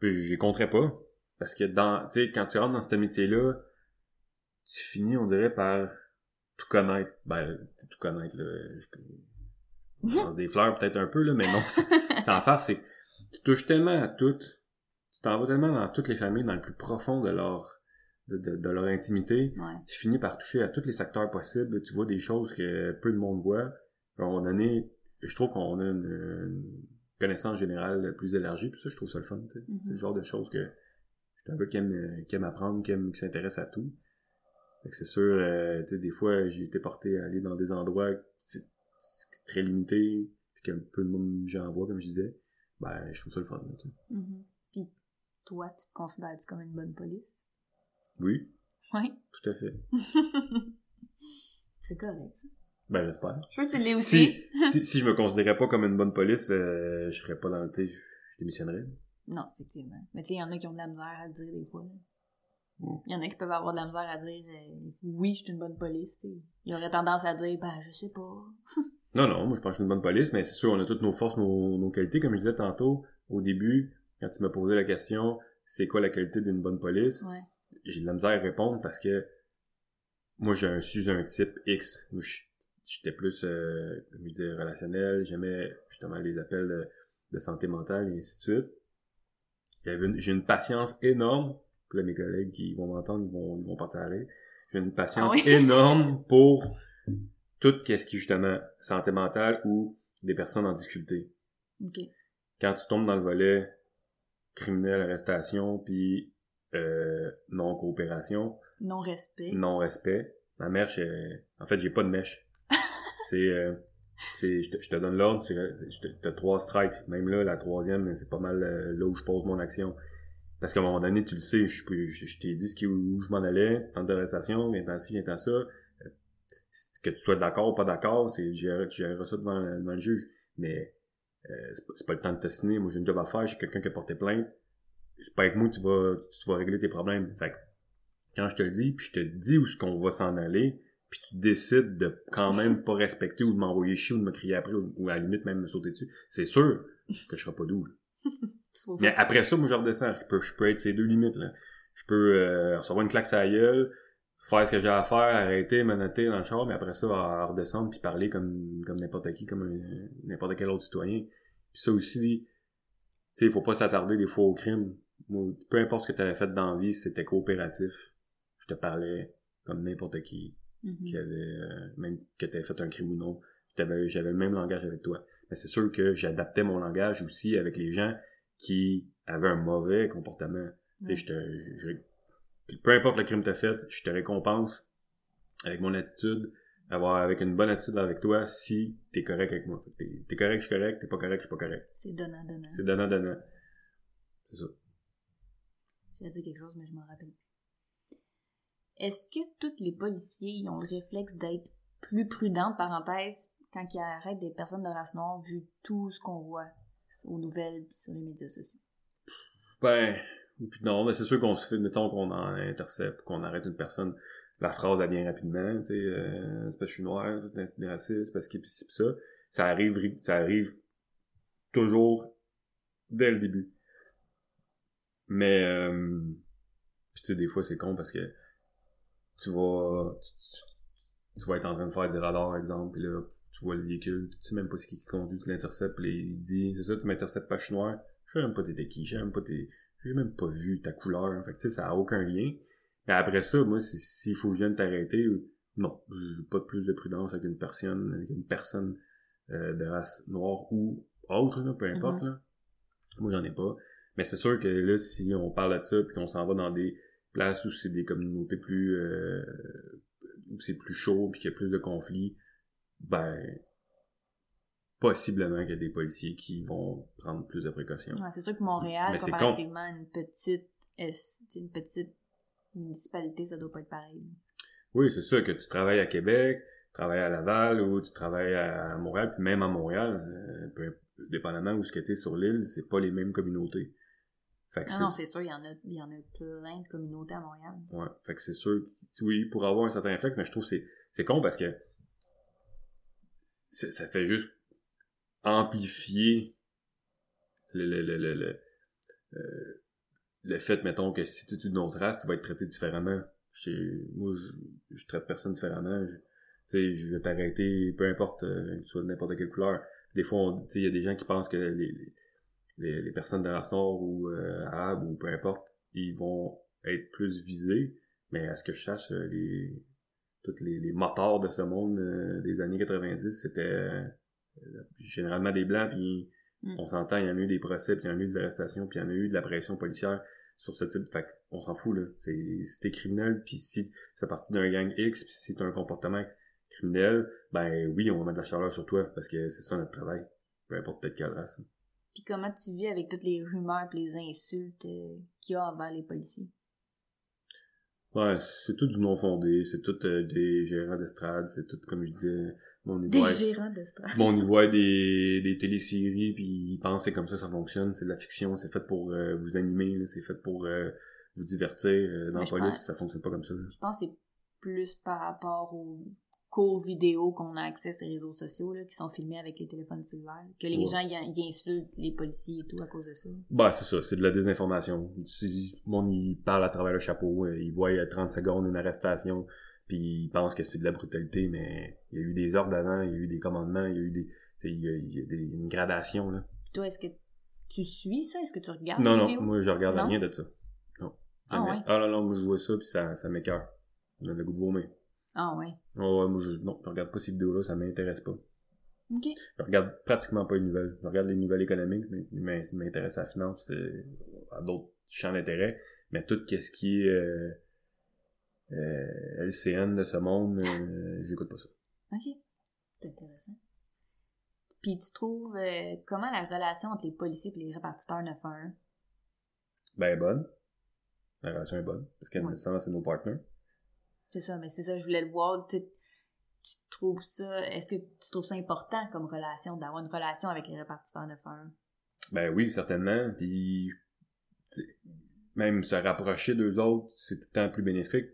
Puis j'y compterais pas. Parce que dans, tu sais, quand tu rentres dans ce métier-là, tu finis, on dirait, par tout connaître. Ben, tu sais, tout connaître, là. Je, lance des fleurs peut-être un peu, là, mais non. c'est- en face, c'est que tu touches tellement à tout. Tu t'en vas tellement dans toutes les familles, dans le plus profond de leur, de, de, de leur intimité. Ouais. Tu finis par toucher à tous les secteurs possibles. Tu vois des choses que peu de monde voit. À un moment donné, je trouve qu'on a une, une connaissance générale plus élargie. Puis ça, je trouve ça le fun. Mhm. C'est le genre de choses que je suis un gars qui aime, qui aime apprendre, qui, aime, qui s'intéresse à tout. Fait que c'est sûr, euh, tu sais, des fois, j'ai été porté à aller dans des endroits très limités, puis que peu de monde j'en vois, comme je disais. Ben, je trouve ça le fun. tu sais. Mhm. Puis toi, tu te considères-tu comme une bonne police? Oui, Oui. tout à fait. c'est correct, ça. Ben, j'espère. Je veux que tu l'aies aussi. Si, si, si je me considérais pas comme une bonne police, euh, je serais pas dans le... tu Je je démissionnerais. Non, effectivement. Mais tu sais, il y en a qui ont de la misère à le dire des fois. là. Mm. Il y en a qui peuvent avoir de la misère à dire euh, oui, je suis une bonne police. tu sais. Ils auraient tendance à dire ben je sais pas. Non, non, moi je pense que je suis une bonne police, mais c'est sûr, on a toutes nos forces, nos, nos qualités. Comme je disais tantôt, au début, quand tu m'as posé la question, c'est quoi la qualité d'une bonne police? Ouais. J'ai de la misère à répondre parce que moi, j'ai un, je suis un type X. Moi, je- j'étais plus, euh, je disais, relationnel. J'aimais justement les appels de, de santé mentale et ainsi de suite. J'ai une patience énorme. Puis là, mes collègues qui vont m'entendre, ils vont, ils vont partir à. J'ai une patience Ah oui? énorme pour tout ce qui est justement santé mentale ou des personnes en difficulté. Quand tu tombes dans le volet criminel, arrestation, puis euh, non-coopération, Non-respect. non-respect. Ma mère, je- en fait, j'ai pas de mèche. c'est, euh, c'est, je te, je te donne l'ordre, t'as trois strikes. Même là, la troisième, c'est pas mal euh, là où je pose mon action. Parce qu'à un moment donné, tu le sais, je, je, je t'ai dit ce qui, où je m'en allais, temps d'arrestation, viens-t'en ci, viens-t'en ça. Que tu sois d'accord ou pas d'accord, c'est, tu géreras tu géreras ça devant, devant le juge. Mais euh, c'est, pas, c'est pas le temps de t'assiner. Moi, j'ai une job à faire, je suis quelqu'un qui a porté plainte. C'est pas avec moi que tu vas, tu vas régler tes problèmes. Fait que quand je te le dis, puis je te dis où est-ce qu'on va s'en aller, puis tu décides de quand même pas respecter ou de m'envoyer chier ou de me crier après ou, à la limite même me sauter dessus, c'est sûr que je serai pas doux. Mais après ça, moi je redescends. Je peux, je peux être ces deux limites. Là. Je peux euh, recevoir une claque à la gueule, faire ce que j'ai à faire, arrêter, menotter dans le char, mais après ça, redescendre puis parler comme, comme n'importe qui, comme n'importe quel autre citoyen. Puis ça aussi, tu sais, il faut pas s'attarder des fois au crime. peu importe ce que tu avais fait dans la vie, c'était coopératif. Je te parlais comme n'importe qui mm-hmm. qui avait euh, même que tu avais fait un crime ou non. J'avais le même langage avec toi. Mais c'est sûr que j'adaptais mon langage aussi avec les gens qui avaient un mauvais comportement. Tu sais, je te, peu importe le crime que t'as fait, je te récompense avec mon attitude, avoir avec une bonne attitude avec toi si t'es correct avec moi. T'es, es correct, je suis correct, t'es pas correct, je suis pas correct. C'est donnant, donnant. C'est donnant, donnant. C'est ça. J'ai dit quelque chose, mais je m'en rappelle Est-ce que tous les policiers ont le réflexe d'être plus prudents, parenthèse, quand ils arrêtent des personnes de race noire, vu tout ce qu'on voit aux nouvelles sur les médias sociaux? Ben, non, mais c'est sûr qu'on se fait, mettons qu'on en intercepte, qu'on arrête une personne, la phrase elle vient rapidement, tu sais, euh, c'est parce que je suis noir, c'est raciste, parce que pis ça, ça arrive, ça arrive toujours dès le début. Mais, euh, tu sais, des fois c'est con parce que tu vas, tu, vas être en train de faire des radars, exemple, pis là, tu vois le véhicule, tu sais même pas ce qui conduit, tu l'interceptes, pis il dit, c'est ça, tu m'interceptes pas, je suis noir, je sais même pas t'es qui, je sais même pas t'es, j'ai même pas vu ta couleur. Fait que, tu sais, ça a aucun lien. Mais après ça, moi, s'il faut que je vienne t'arrêter, non, j'ai pas plus de prudence avec une personne, avec une personne euh, de race noire ou autre, là, peu importe, mm-hmm. là. Moi, j'en ai pas. Mais c'est sûr que là, si on parle de ça, puis qu'on s'en va dans des places où c'est des communautés plus... Euh, où c'est plus chaud, puis qu'il y a plus de conflits, ben possiblement qu'il y a des policiers qui vont prendre plus de précautions. c'est sûr que Montréal, comparativement une petite, une petite municipalité, ça doit pas être pareil. Oui, c'est sûr que tu travailles à Québec, tu travailles à Laval ou tu travailles à Montréal, puis même à Montréal, euh, dépendamment où ce que tu es sur l'île, c'est pas les mêmes communautés. Fait ah non, c'est sûr, il y, en a, il y en a plein de communautés à Montréal. Ouais, fait que c'est sûr, oui, pour avoir un certain réflexe, mais je trouve que c'est con parce que ça fait juste amplifier le, le, le, le, euh, le fait, mettons, que si tu es d'une autre race, tu vas être traité différemment. moi, je, je, traite personne différemment. Je, je vais t'arrêter, peu importe, euh, tu sois de n'importe quelle couleur. Des fois, il y a des gens qui pensent que les, les, les personnes de race noire ou euh, arabe ou peu importe, ils vont être plus visés. Mais à ce que je sache, euh, les, tous les, les moteurs de ce monde euh, des années 90, c'était généralement des blancs, puis mm. on s'entend, il y en a eu des procès, puis il y en a eu des arrestations, puis il y en a eu de la pression policière sur ce type. Fait on s'en fout, là. C'est, si t'es criminel, puis si tu fais partie d'un gang X, puis si t'as un comportement criminel, ben oui, on va mettre de la chaleur sur toi, parce que c'est ça notre travail. Peu importe peut-être quelle race. Puis comment tu vis avec toutes les rumeurs et les insultes euh, qu'il y a envers les policiers? Ouais, c'est tout du non fondé, c'est tout euh, des gérants d'estrade, c'est tout, comme je disais, mon Des gérants d'estrade. Bon, ils voient des, des téléséries, puis ils pensent que comme ça, ça fonctionne, c'est de la fiction, c'est fait pour euh, vous animer, c'est fait pour euh, vous divertir. dans la police, ça fonctionne pas comme ça. Je pense que c'est plus par rapport aux courts vidéos qu'on a accès sur les réseaux sociaux, là, qui sont filmés avec les téléphones cellulaires, que les gens y, insultent les policiers et tout à cause de ça. Bah, c'est ça, c'est de la désinformation. Le monde, il parle à travers le chapeau, euh, il voit il y a 30 secondes une arrestation, puis il pense que c'est de la brutalité, mais il y a eu des ordres avant, il y a eu des commandements, il y a eu des... Il y a, il y a des, une gradation, là. Puis toi, est-ce que tu suis ça? Est-ce que tu regardes Non, non, moi, je regarde rien de ça. Non. Ah, ouais? ah non, non, moi, je vois ça, puis ça, ça m'écœure. On a le goût de vomir. Ah ouais. Oh, ouais, moi, je, non, je regarde pas ces vidéos-là, ça m'intéresse pas. OK. Je regarde pratiquement pas les nouvelles. Je regarde les nouvelles économiques, mais, mais m'intéresse à la finance, à d'autres champs d'intérêt. Mais tout ce qui est euh, euh, LCN de ce monde, euh, j'écoute pas ça. OK. C'est intéressant. Puis tu trouves euh, comment la relation entre les policiers et les répartiteurs 911? Ben bonne. La relation est bonne. Parce qu'elle ouais. c'est nos partenaires. C'est ça, mais c'est ça, je voulais le voir. Tu, trouves ça, est-ce que tu trouves ça important comme relation, d'avoir une relation avec les répartiteurs de fer? Ben oui, certainement. Puis, même se rapprocher d'eux autres, c'est tout le temps plus bénéfique.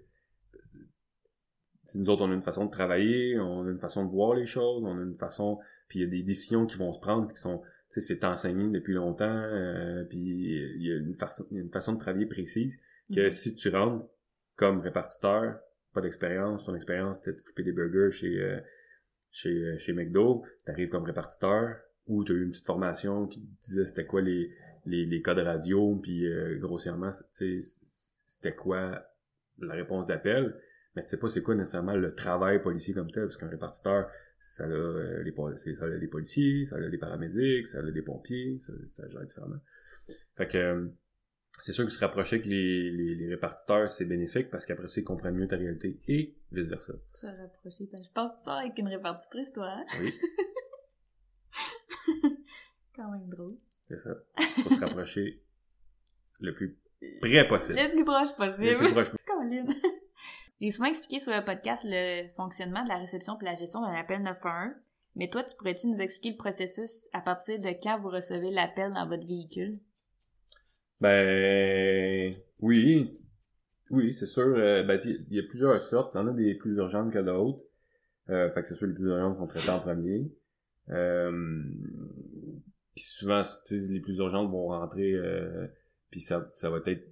nous autres, on a une façon de travailler, on a une façon de voir les choses, on a une façon, puis il y a des décisions qui vont se prendre qui sont, tu sais, c'est enseigné depuis longtemps, euh, puis il y a une façon, une façon de travailler précise que Mhm. si tu rentres comme répartiteur, pas d'expérience, ton expérience c'était de flipper des burgers chez euh, chez euh, chez McDo, t'arrives comme répartiteur ou t'as eu une petite formation qui disait c'était quoi les les, les codes radio puis euh, grossièrement c'était quoi la réponse d'appel mais tu sais pas c'est quoi nécessairement le travail policier comme tel parce qu'un répartiteur ça a euh, les ça a les policiers ça a les paramédics ça a les pompiers ça, ça gère différemment. Fait que euh, c'est sûr que se rapprocher avec les, les, les répartiteurs, c'est bénéfique parce qu'après ça, ils comprennent mieux ta réalité et vice-versa. Se rapprocher. Ben, je pense que ça avec une répartitrice, toi, hein? Oui, Quand même drôle. c'est ça. Faut se rapprocher le plus près possible. Le plus proche Le possible. plus proche. Colin. J'ai souvent expliqué sur le podcast le fonctionnement de la réception et la gestion d'un appel 911. Mais toi, tu pourrais-tu nous expliquer le processus à partir de quand vous recevez l'appel dans votre véhicule? Ben oui, oui, c'est sûr. euh, ben, il y a plusieurs sortes. T'en as des plus urgentes que d'autres. Euh, fait que c'est sûr les plus urgentes sont traitées en premier. Euh, puis souvent, les plus urgentes vont rentrer, euh, puis ça, ça va être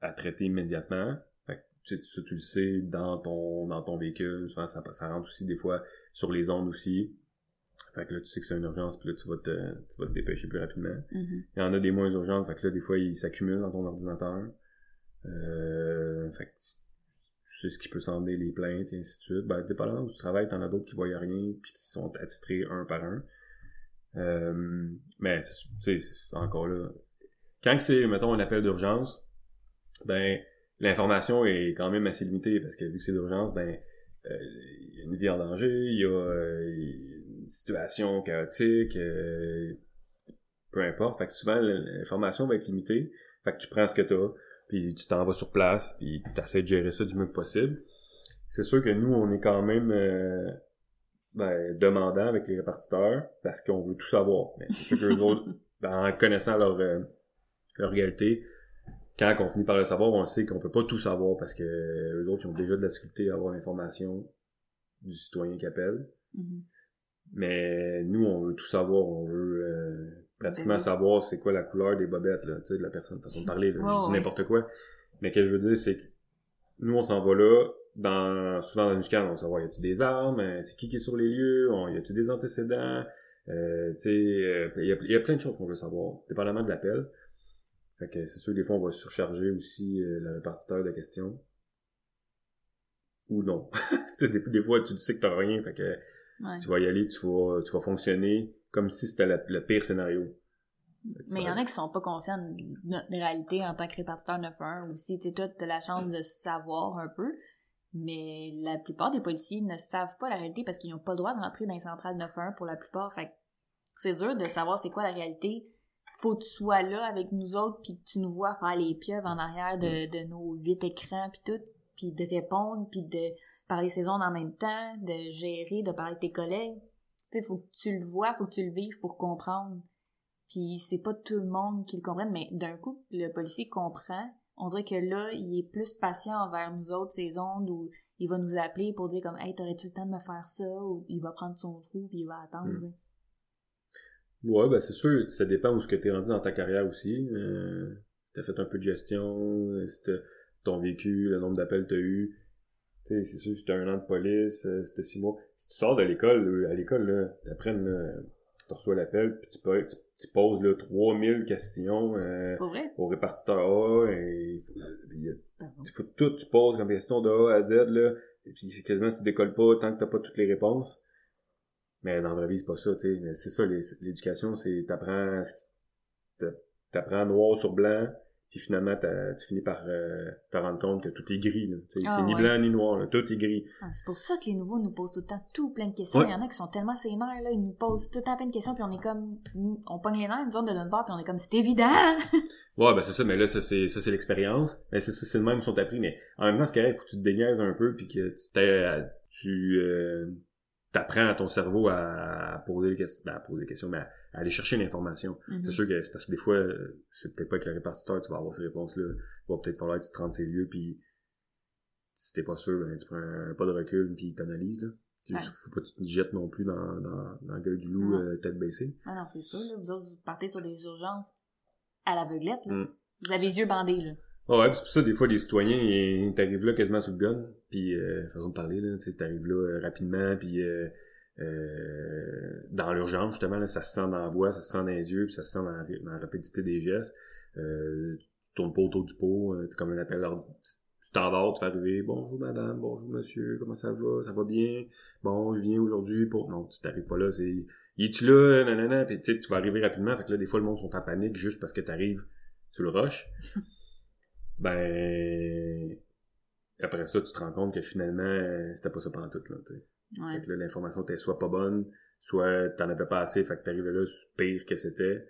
à traiter immédiatement. Fait que tu sais, tu le sais dans ton dans ton véhicule. Souvent, ça, ça rentre aussi des fois sur les ondes aussi. Fait que là, tu sais que c'est une urgence, puis là, tu vas te, tu vas te dépêcher plus rapidement. Mhm. Il y en a des moins urgentes, fait que là, des fois, ils s'accumulent dans ton ordinateur. Euh, fait que tu sais ce qui peut sembler les plaintes, et ainsi de suite. Ben, dépendamment où tu travailles, t'en as d'autres qui voient rien, puis qui sont attitrés un par un. Euh, mais, c'est- tu sais, c'est encore là. Quand c'est, mettons, un appel d'urgence, ben, l'information est quand même assez limitée, parce que vu que c'est d'urgence, ben, euh, il y a une vie en danger, il y a euh, situation chaotique, euh, peu importe. Fait que souvent, l'information va être limitée. Fait que tu prends ce que t'as, puis tu t'en vas sur place, puis tu essaies de gérer ça du mieux que possible. C'est sûr que nous, on est quand même euh, ben, demandant avec les répartiteurs, parce qu'on veut tout savoir. Mais c'est sûr que les autres, ben, en connaissant leur, euh, leur réalité, quand on finit par le savoir, on sait qu'on peut pas tout savoir, parce que eux autres, ils ont déjà de la difficulté à avoir l'information du citoyen qui appelle. Mhm. Mais nous, on veut tout savoir. On veut euh, pratiquement Ben savoir c'est quoi la couleur des bobettes là, tu sais, de la personne, façon de parler. Là. Ouais, je dis n'importe quoi. Mais ce que je veux dire, c'est que nous, on s'en va là, dans, souvent dans une chicane, on va savoir y a-tu des armes, euh, c'est qui qui est sur les lieux, on, y a-tu des antécédents, euh, tu sais, euh, il y, a, il y a plein de choses qu'on veut savoir, dépendamment de l'appel. Fait que c'est sûr, des fois, on va surcharger aussi euh, le répartiteur de questions. Ou non. Tu sais, des, des fois, tu sais que t'as rien, fait que Ouais. tu vas y aller, tu vas, tu vas fonctionner comme si c'était le pire scénario. Mais il y en a qui sont pas conscients de notre réalité en tant que répartiteur 911 aussi. Tu sais, toi, t'as la chance de savoir un peu, mais la plupart des policiers ne savent pas la réalité parce qu'ils n'ont pas le droit de rentrer dans les centrales 911 pour la plupart. Fait que c'est dur de savoir c'est quoi la réalité. Faut que tu sois là avec nous autres puis que tu nous vois faire les pieuvres en arrière de, de nos huit écrans puis tout, puis de répondre puis de parler ces ondes en même temps, de gérer, de parler avec tes collègues. Tu sais, faut que tu le vois, faut que tu le vives pour comprendre. Puis c'est pas tout le monde qui le comprenne, mais d'un coup, le policier comprend. On dirait que là, il est plus patient envers nous autres, ces ondes, ou il va nous appeler pour dire comme Hey, t'aurais-tu le temps de me faire ça? Ou il va prendre son trou puis il va attendre. Mm. sais. Ouais, ben c'est sûr, ça dépend où ce que t'es rendu dans ta carrière aussi. Euh, si t'as fait un peu de gestion, euh, si ton vécu, le nombre d'appels que t'as eu. Tu sais, c'est sûr, si t'as un an de police, euh, si t'as six mois. Si tu sors de l'école, là, à l'école, là, t'apprennes, là, tu reçois l'appel, puis tu, peux- tu, tu poses, là, 3000 questions, euh, au répartiteur A, et il faut, il y a- Pardon. il faut tout, tu poses comme question de A à Z, là, et puis quasiment tu décolles pas tant que t'as pas toutes les réponses. Mais dans la vraie vie, c'est pas ça, tu sais. Mais c'est ça, l'éducation, c'est t'apprends t'apprends noir sur blanc, puis finalement t'as- tu finis par euh, te rendre compte que tout est gris, Ah, c'est ni ouais. blanc ni noir, là. Tout est gris. Ah, c'est pour ça que les nouveaux nous posent tout le temps tout plein de questions. Ouais. Il y en a qui sont tellement sénères, là, ils nous posent tout le temps plein de questions, puis on est comme, on pogne les nerfs, nous autres, de notre part, puis on est comme, c'est évident! Ouais, ben c'est ça, mais là, ça c'est ça c'est l'expérience. Mais c'est ça, c'est le même qui sont appris, mais en même temps, c'est correct, faut que tu te déniaises un peu, puis que tu tu, euh, t'apprends à ton cerveau à, poser des questions, ben, à poser des questions, mais à, aller chercher l'information. Mhm. C'est sûr que c'est parce que des fois, euh, c'est peut-être pas avec le répartiteur que tu vas avoir ces réponses-là. Il va peut-être falloir que tu te rendes ces lieux, puis si t'es pas sûr, ben, tu prends un pas de recul, puis t'analyses, là. Il Ouais. faut pas que tu te jettes non plus dans, dans, dans la gueule du loup, euh, tête baissée. Ah non, c'est sûr, là. Vous autres, vous partez sur des urgences à l'aveuglette, là. Mm. Vous avez les yeux bandés, là. Ah ouais, c'est pour ça, des fois, les citoyens, ils t'arrivent là quasiment sous le gun, puis euh, façon de parler, là, t'arrives là euh, rapidement, puis euh, dans l'urgence, justement, là, ça se sent dans la voix, ça se sent dans les yeux, puis ça se sent dans la, dans la rapidité des gestes. Euh, tu tournes pas autour du pot, euh, comme un appel tu t'endors, tu fais arriver, bonjour madame, bonjour monsieur, comment ça va, ça va bien, bon, je viens aujourd'hui pour... Non, tu t'arrives pas là, c'est... Y es-tu là, nanana, pis tu sais, tu vas arriver rapidement, fait que là, des fois, le monde sont en panique juste parce que t'arrives sur le rush. ben... Après ça, tu te rends compte que finalement, euh, c'était pas ça pendant tout, là, tu sais. Ouais. Fait que là, l'information était soit pas bonne, soit t'en avais pas assez, fait que t'arrivais là, pire que c'était.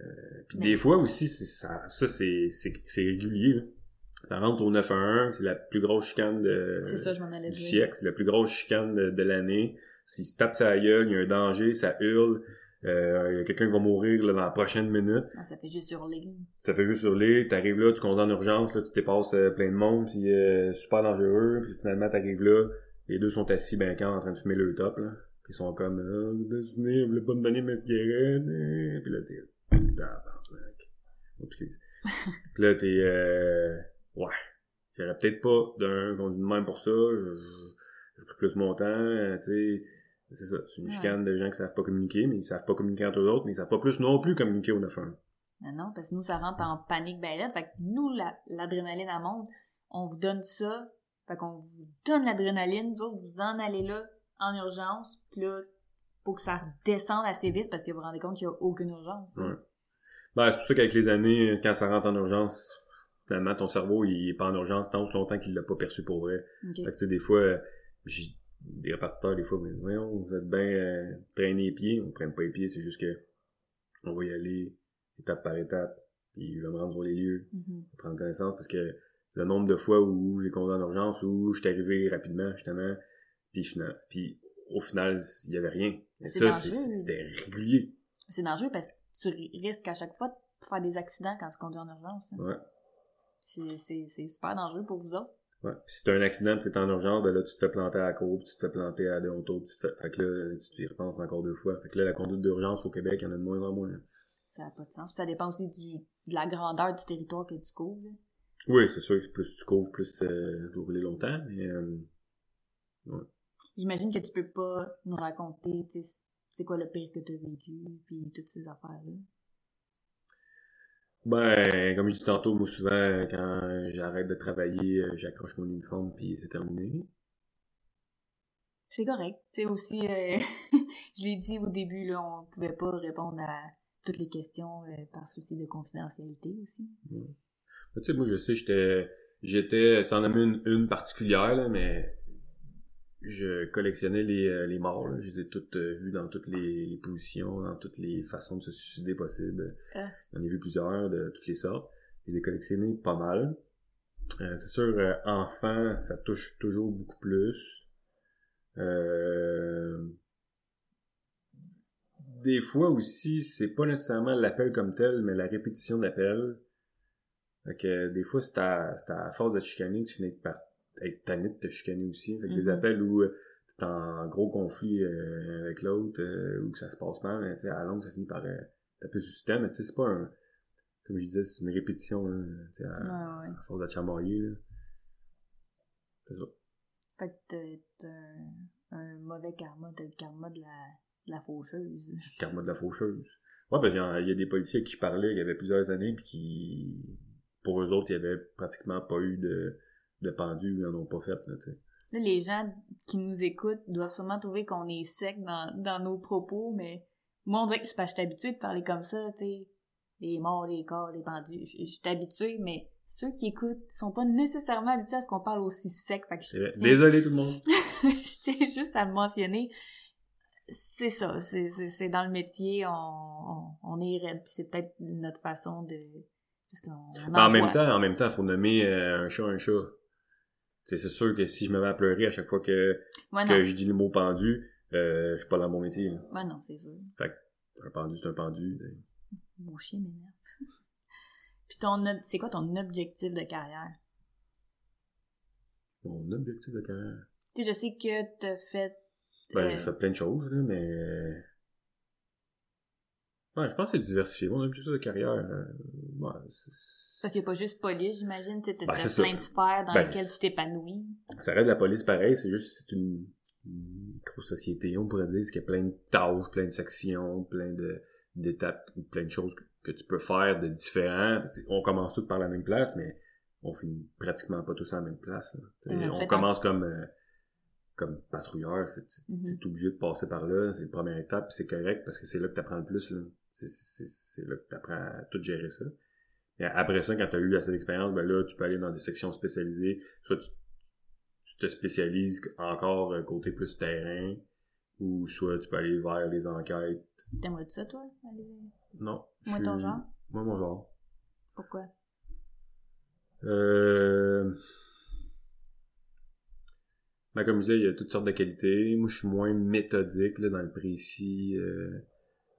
Euh, puis des fois aussi, ça, ça c'est, régulier, là. Ça rentre au 911, c'est la plus grosse chicane de, ça, je m'en allais du dire. siècle, c'est la plus grosse chicane de, de l'année. S'il se tape sa gueule, il y a un danger, ça hurle, euh, il y a quelqu'un qui va mourir là, dans la prochaine minute. Ah, ça fait juste hurler. Ça fait juste hurler, t'arrives là, tu comptes en urgence, là, tu dépasses euh, plein de monde, puis euh, super dangereux, puis finalement t'arrives là, les deux sont assis ben quand en train de fumer le top, là. Puis ils sont comme euh, vous devinez, vous voulez pas me donner ma cigarette, hein? Puis là t'es tabarnak. Oh, excuse. puis là t'es euh, ouais. J'aurais peut-être pas d'un conduit de même pour ça, je- j'ai pris plus mon temps, euh, tu sais. C'est ça, c'est une Ouais. chicane de gens qui savent pas communiquer, mais ils savent pas communiquer entre eux autres, mais ils savent pas plus non plus communiquer au 911. Ah non, parce que nous, ça rentre en panique ben raide. Fait que nous, la- l'adrénaline à monte, on vous donne ça. Fait qu'on vous donne l'adrénaline, vous autres, vous en allez là, en urgence. Puis là, pour que ça redescende assez vite, parce que vous vous rendez compte qu'il n'y a aucune urgence. Ouais. Ben, c'est pour ça qu'avec les années, quand ça rentre en urgence, finalement, ton cerveau, il est pas en urgence tant longtemps qu'il l'a pas perçu pour vrai. Ok. Fait que, tu sais, des fois, j'ai des répartiteurs, des fois, mais voyons, vous êtes bien euh, traîner les pieds. On traîne pas les pieds, c'est juste que on va y aller étape par étape. Puis il va me rendre sur les lieux, Mhm. prendre connaissance, parce que le nombre de fois où j'ai conduit en urgence, où je suis arrivé rapidement, justement, puis, final, puis au final, il y avait rien. Mais ça, c'était régulier. C'est dangereux parce que tu ri- risques à chaque fois de faire des accidents quand tu conduis en urgence. hein. Ouais. C'est- super dangereux pour vous autres. Ouais. Puis si t'as un accident pis t'es en urgence, ben là, tu te fais planter à la cour, pis tu te fais planter à Deonto, pis tu te fais... Fait que là, tu y repenses encore deux fois. Fait que là, la conduite d'urgence au Québec, il y en a de moins en moins. Ça n'a pas de sens. Puis ça dépend aussi du, de la grandeur du territoire que tu couvres. Oui, c'est sûr que plus tu couvres, plus euh, tu rouler longtemps, mais... Euh... J'imagine que tu peux pas nous raconter, tu sais, c'est quoi le pire que tu as vécu, puis toutes ces affaires-là. Ben, comme je dis tantôt, moi, souvent, quand j'arrête de travailler, euh, j'accroche mon uniforme, puis c'est terminé. C'est correct. Tu sais, aussi, euh, je l'ai dit au début, là, on pouvait pas répondre à toutes les questions euh, par souci de confidentialité aussi. Ouais. Ben, tu sais, moi, je sais, j'étais... J'étais... C'en a une, une particulière, là, mais... Je collectionnais les, euh, les morts, là. Je les ai toutes euh, vues dans toutes les, les positions, dans toutes les façons de se suicider possibles. Ah. J'en ai vu plusieurs, de toutes les sortes. Je les ai collectionnés pas mal. Euh, c'est sûr, euh, enfant, ça touche toujours beaucoup plus. Euh... Des fois aussi, c'est pas nécessairement l'appel comme tel, mais la répétition de l'appel. Fait que des fois, c'est à, force de te chicaner que tu finis par être tanné de te chicaner aussi. Fait que des Mhm. appels où euh, t'es en gros conflit euh, avec l'autre, euh, ou que ça se passe mal, mais à longue, ça finit par euh, taper sur le système. Mais tu sais, c'est pas un... Comme je disais, c'est une répétition, là, à, Ouais, ouais. à force de chamailler, là. C'est ça. Fait que t'as- un, un mauvais karma, t'as le karma de la, de la faucheuse. karma de la faucheuse. Ouais, ben, il y y a des policiers qui je parlais il y avait plusieurs années, puis qui, pour eux autres, il y avait pratiquement pas eu de, de pendu, ils en ont pas fait, là, tu sais. Là, les gens qui nous écoutent doivent sûrement trouver qu'on est sec dans, dans nos propos, mais moi, on dirait que je suis habituée de parler comme ça, tu sais. Les morts, les corps, les pendus. Je suis habituée, mais ceux qui écoutent sont pas nécessairement habitués à ce qu'on parle aussi sec. Fait que je C'est vrai. tiens- Désolé tout le monde. je tiens juste à le mentionner. C'est ça, c'est- dans le métier, on, on, on est raide, puis c'est peut-être notre façon de... Parce Ben, en en même temps, en même temps, faut nommer euh, un chat un chat. C'est sûr que si je me mets à pleurer à chaque fois que, Ouais, que je dis le mot pendu, euh, je suis pas dans mon métier. là. Ouais, non, c'est sûr. Un pendu, c'est un pendu. Mon chien m'énerve. Puis ton c'est quoi ton objectif de carrière? Mon objectif de carrière. Tu sais, je sais que t'as fait. Ben, euh, j'ai fait plein de choses, là, mais. Ouais, je pense que c'est diversifié. Mon objectif de carrière, euh, ouais, c'est- Parce qu'il n'y a pas juste police, j'imagine. Tu Ben, c'est plein de sphères dans Ben, lesquelles c'est- tu t'épanouis. ça reste la police pareil, c'est juste c'est une, une micro-société, on pourrait dire, qu'il y a plein de tâches, plein de sections, plein de d'étapes, ou plein de choses que, que tu peux faire de différents. On commence tous par la même place, mais on finit pratiquement pas tous à la même place. on c'est commence comme euh, comme patrouilleur, c'est Mhm. t'es obligé de passer par là, c'est la première étape, puis c'est correct parce que c'est là que tu apprends le plus. là. C'est- là que tu apprends à tout gérer ça. Et après ça, quand tu as eu assez d'expérience, ben là, tu peux aller dans des sections spécialisées. Soit tu, tu te spécialises encore euh, côté plus terrain, ou soit tu peux aller vers les enquêtes. T'aimerais ça, toi? aller- Non. Moi, ton genre? Moi, mon genre. Pourquoi? Euh... Ben, comme je disais, il y a toutes sortes de qualités. Moi, je suis moins méthodique là, dans le précis. euh,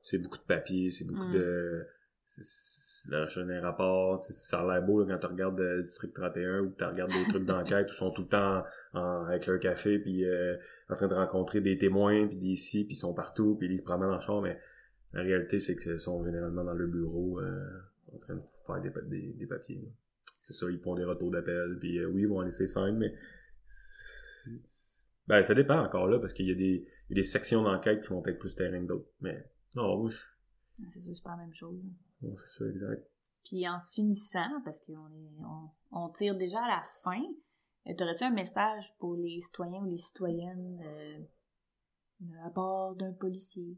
C'est beaucoup de papier, c'est beaucoup Mm. de... La recherche d'un rapport, tu sais, ça a l'air beau là, quand tu regardes le District 31 ou que tu regardes des trucs d'enquête où ils sont tout le temps en- avec leur café puis euh, en train de rencontrer des témoins puis des ici puis ils sont partout puis ils se promènent en char mais la réalité c'est qu'ils sont généralement dans le bureau euh, en train de faire des, des, des papiers. là c'est ça, ils font des retours d'appel, puis euh, oui, ils vont laisser signes, mais c'est- ben ça dépend encore là, parce qu'il y a des, il y a des sections d'enquête qui vont être plus terrain que d'autres. Mais non, moi, je... Ah, C'est sûr, c'est pas la même chose. non, c'est ça, exact. Puis en finissant, parce qu'on est, on, on tire déjà à la fin, euh, t'aurais-tu un message pour les citoyens ou les citoyennes euh, à part d'un policier?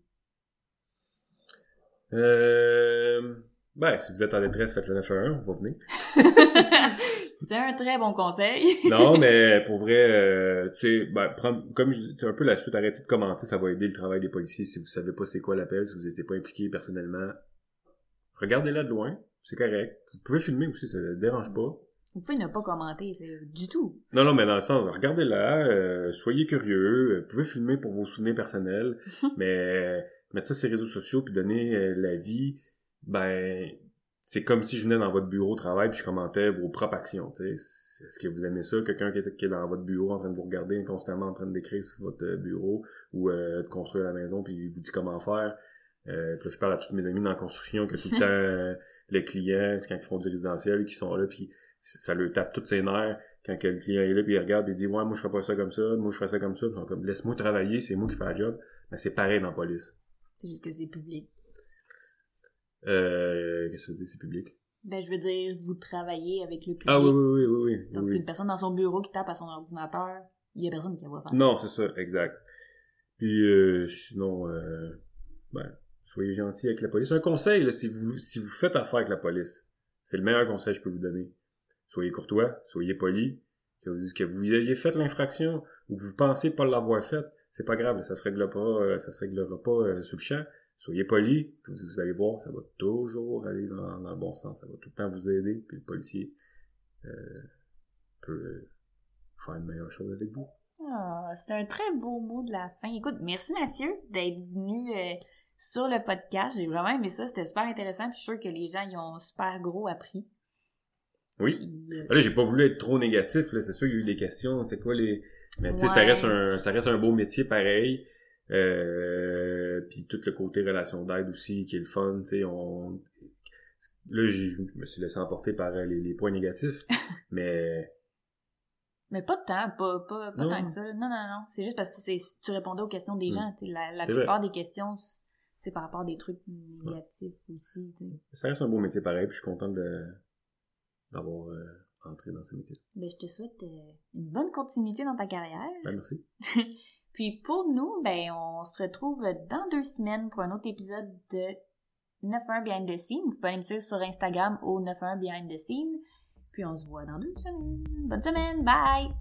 Euh... Ben, si vous êtes en détresse, faites le 911, on va venir. c'est un très bon conseil. Non, mais pour vrai, euh, tu sais, ben, prendre- comme je dis, un peu la suite, arrêtez de commenter, ça va aider le travail des policiers. Si vous savez pas c'est quoi l'appel, si vous n'étiez pas impliqué personnellement, regardez-la de loin, c'est correct. Vous pouvez filmer aussi, ça ne dérange pas. Vous pouvez ne pas commenter, c'est du tout. Non, non, mais dans le sens, regardez-la, euh, soyez curieux, euh, vous pouvez filmer pour vos souvenirs personnels, mais euh, mettre ça sur les réseaux sociaux puis donner euh, la vie, ben, c'est comme si je venais dans votre bureau de travail puis je commentais vos propres actions. Est-ce que vous aimez ça, quelqu'un qui est, qui est dans votre bureau en train de vous regarder constamment en train de décrire sur votre euh, bureau ou euh, de construire la maison puis il vous dit comment faire? Euh, puis là, je parle à toutes mes amis dans la construction que tout le temps euh, les clients, c'est quand ils font du résidentiel, qui sont là puis ça leur tape toutes ses nerfs quand le client est là puis il regarde puis il dit ouais moi je fais pas ça comme ça moi je fais ça comme ça puis ils sont comme laisse-moi travailler c'est moi qui fais la job mais c'est pareil dans la police C'est juste que c'est public. Euh, qu'est-ce que dire? C'est public? Ben, je veux dire, vous travaillez avec le public. ah oui oui oui oui oui, Tandis oui. qu'une personne dans son bureau qui tape à son ordinateur, il y a personne qui la voit faire. non c'est ça exact puis euh, sinon euh, ben soyez gentil avec la police un conseil là, si vous si vous faites affaire avec la police c'est le meilleur conseil que je peux vous donner soyez courtois soyez poli que vous, que vous ayez fait l'infraction ou que vous pensez pas l'avoir faite, c'est pas grave, ça se réglera pas, euh, ça se réglera pas euh, sous le champ. Soyez poli, puis vous, allez voir, ça va toujours aller dans, dans le bon sens, ça va tout le temps vous aider, puis le policier euh, peut euh, faire une meilleure chose avec vous. Ah, c'est un très beau mot de la fin. Écoute, merci Mathieu d'être venu euh, sur le podcast. J'ai vraiment aimé ça. C'était super intéressant. Puis je suis sûre que les gens y ont super gros appris. Oui. Puis, euh, Ah, Là, j'ai pas voulu être trop négatif, là, c'est sûr, il y a eu des questions, c'est quoi les... Mais tu sais, ça Ouais. reste un ça reste un beau métier pareil. Euh, puis tout le côté relation d'aide aussi qui est le fun, tu sais, on là je me suis laissé emporter par euh, les, les points négatifs, mais mais pas de temps, pas, pas, tant que ça. Non, non, non. C'est juste parce que c'est- tu répondais aux questions des Mm. gens. La, la plupart des questions, c'est par rapport à des trucs négatifs aussi. ça reste un beau métier pareil, puis je suis content de d'avoir euh, entré dans ce métier. Ben, je te souhaite euh, une bonne continuité dans ta carrière. Ben, merci. Puis pour nous, ben, on se retrouve dans deux semaines pour un autre épisode de 91 Behind the Scene. Vous pouvez me suivre sur Instagram au 91 Behind the Scene. Puis on se voit dans deux semaines. Bonne semaine, bye!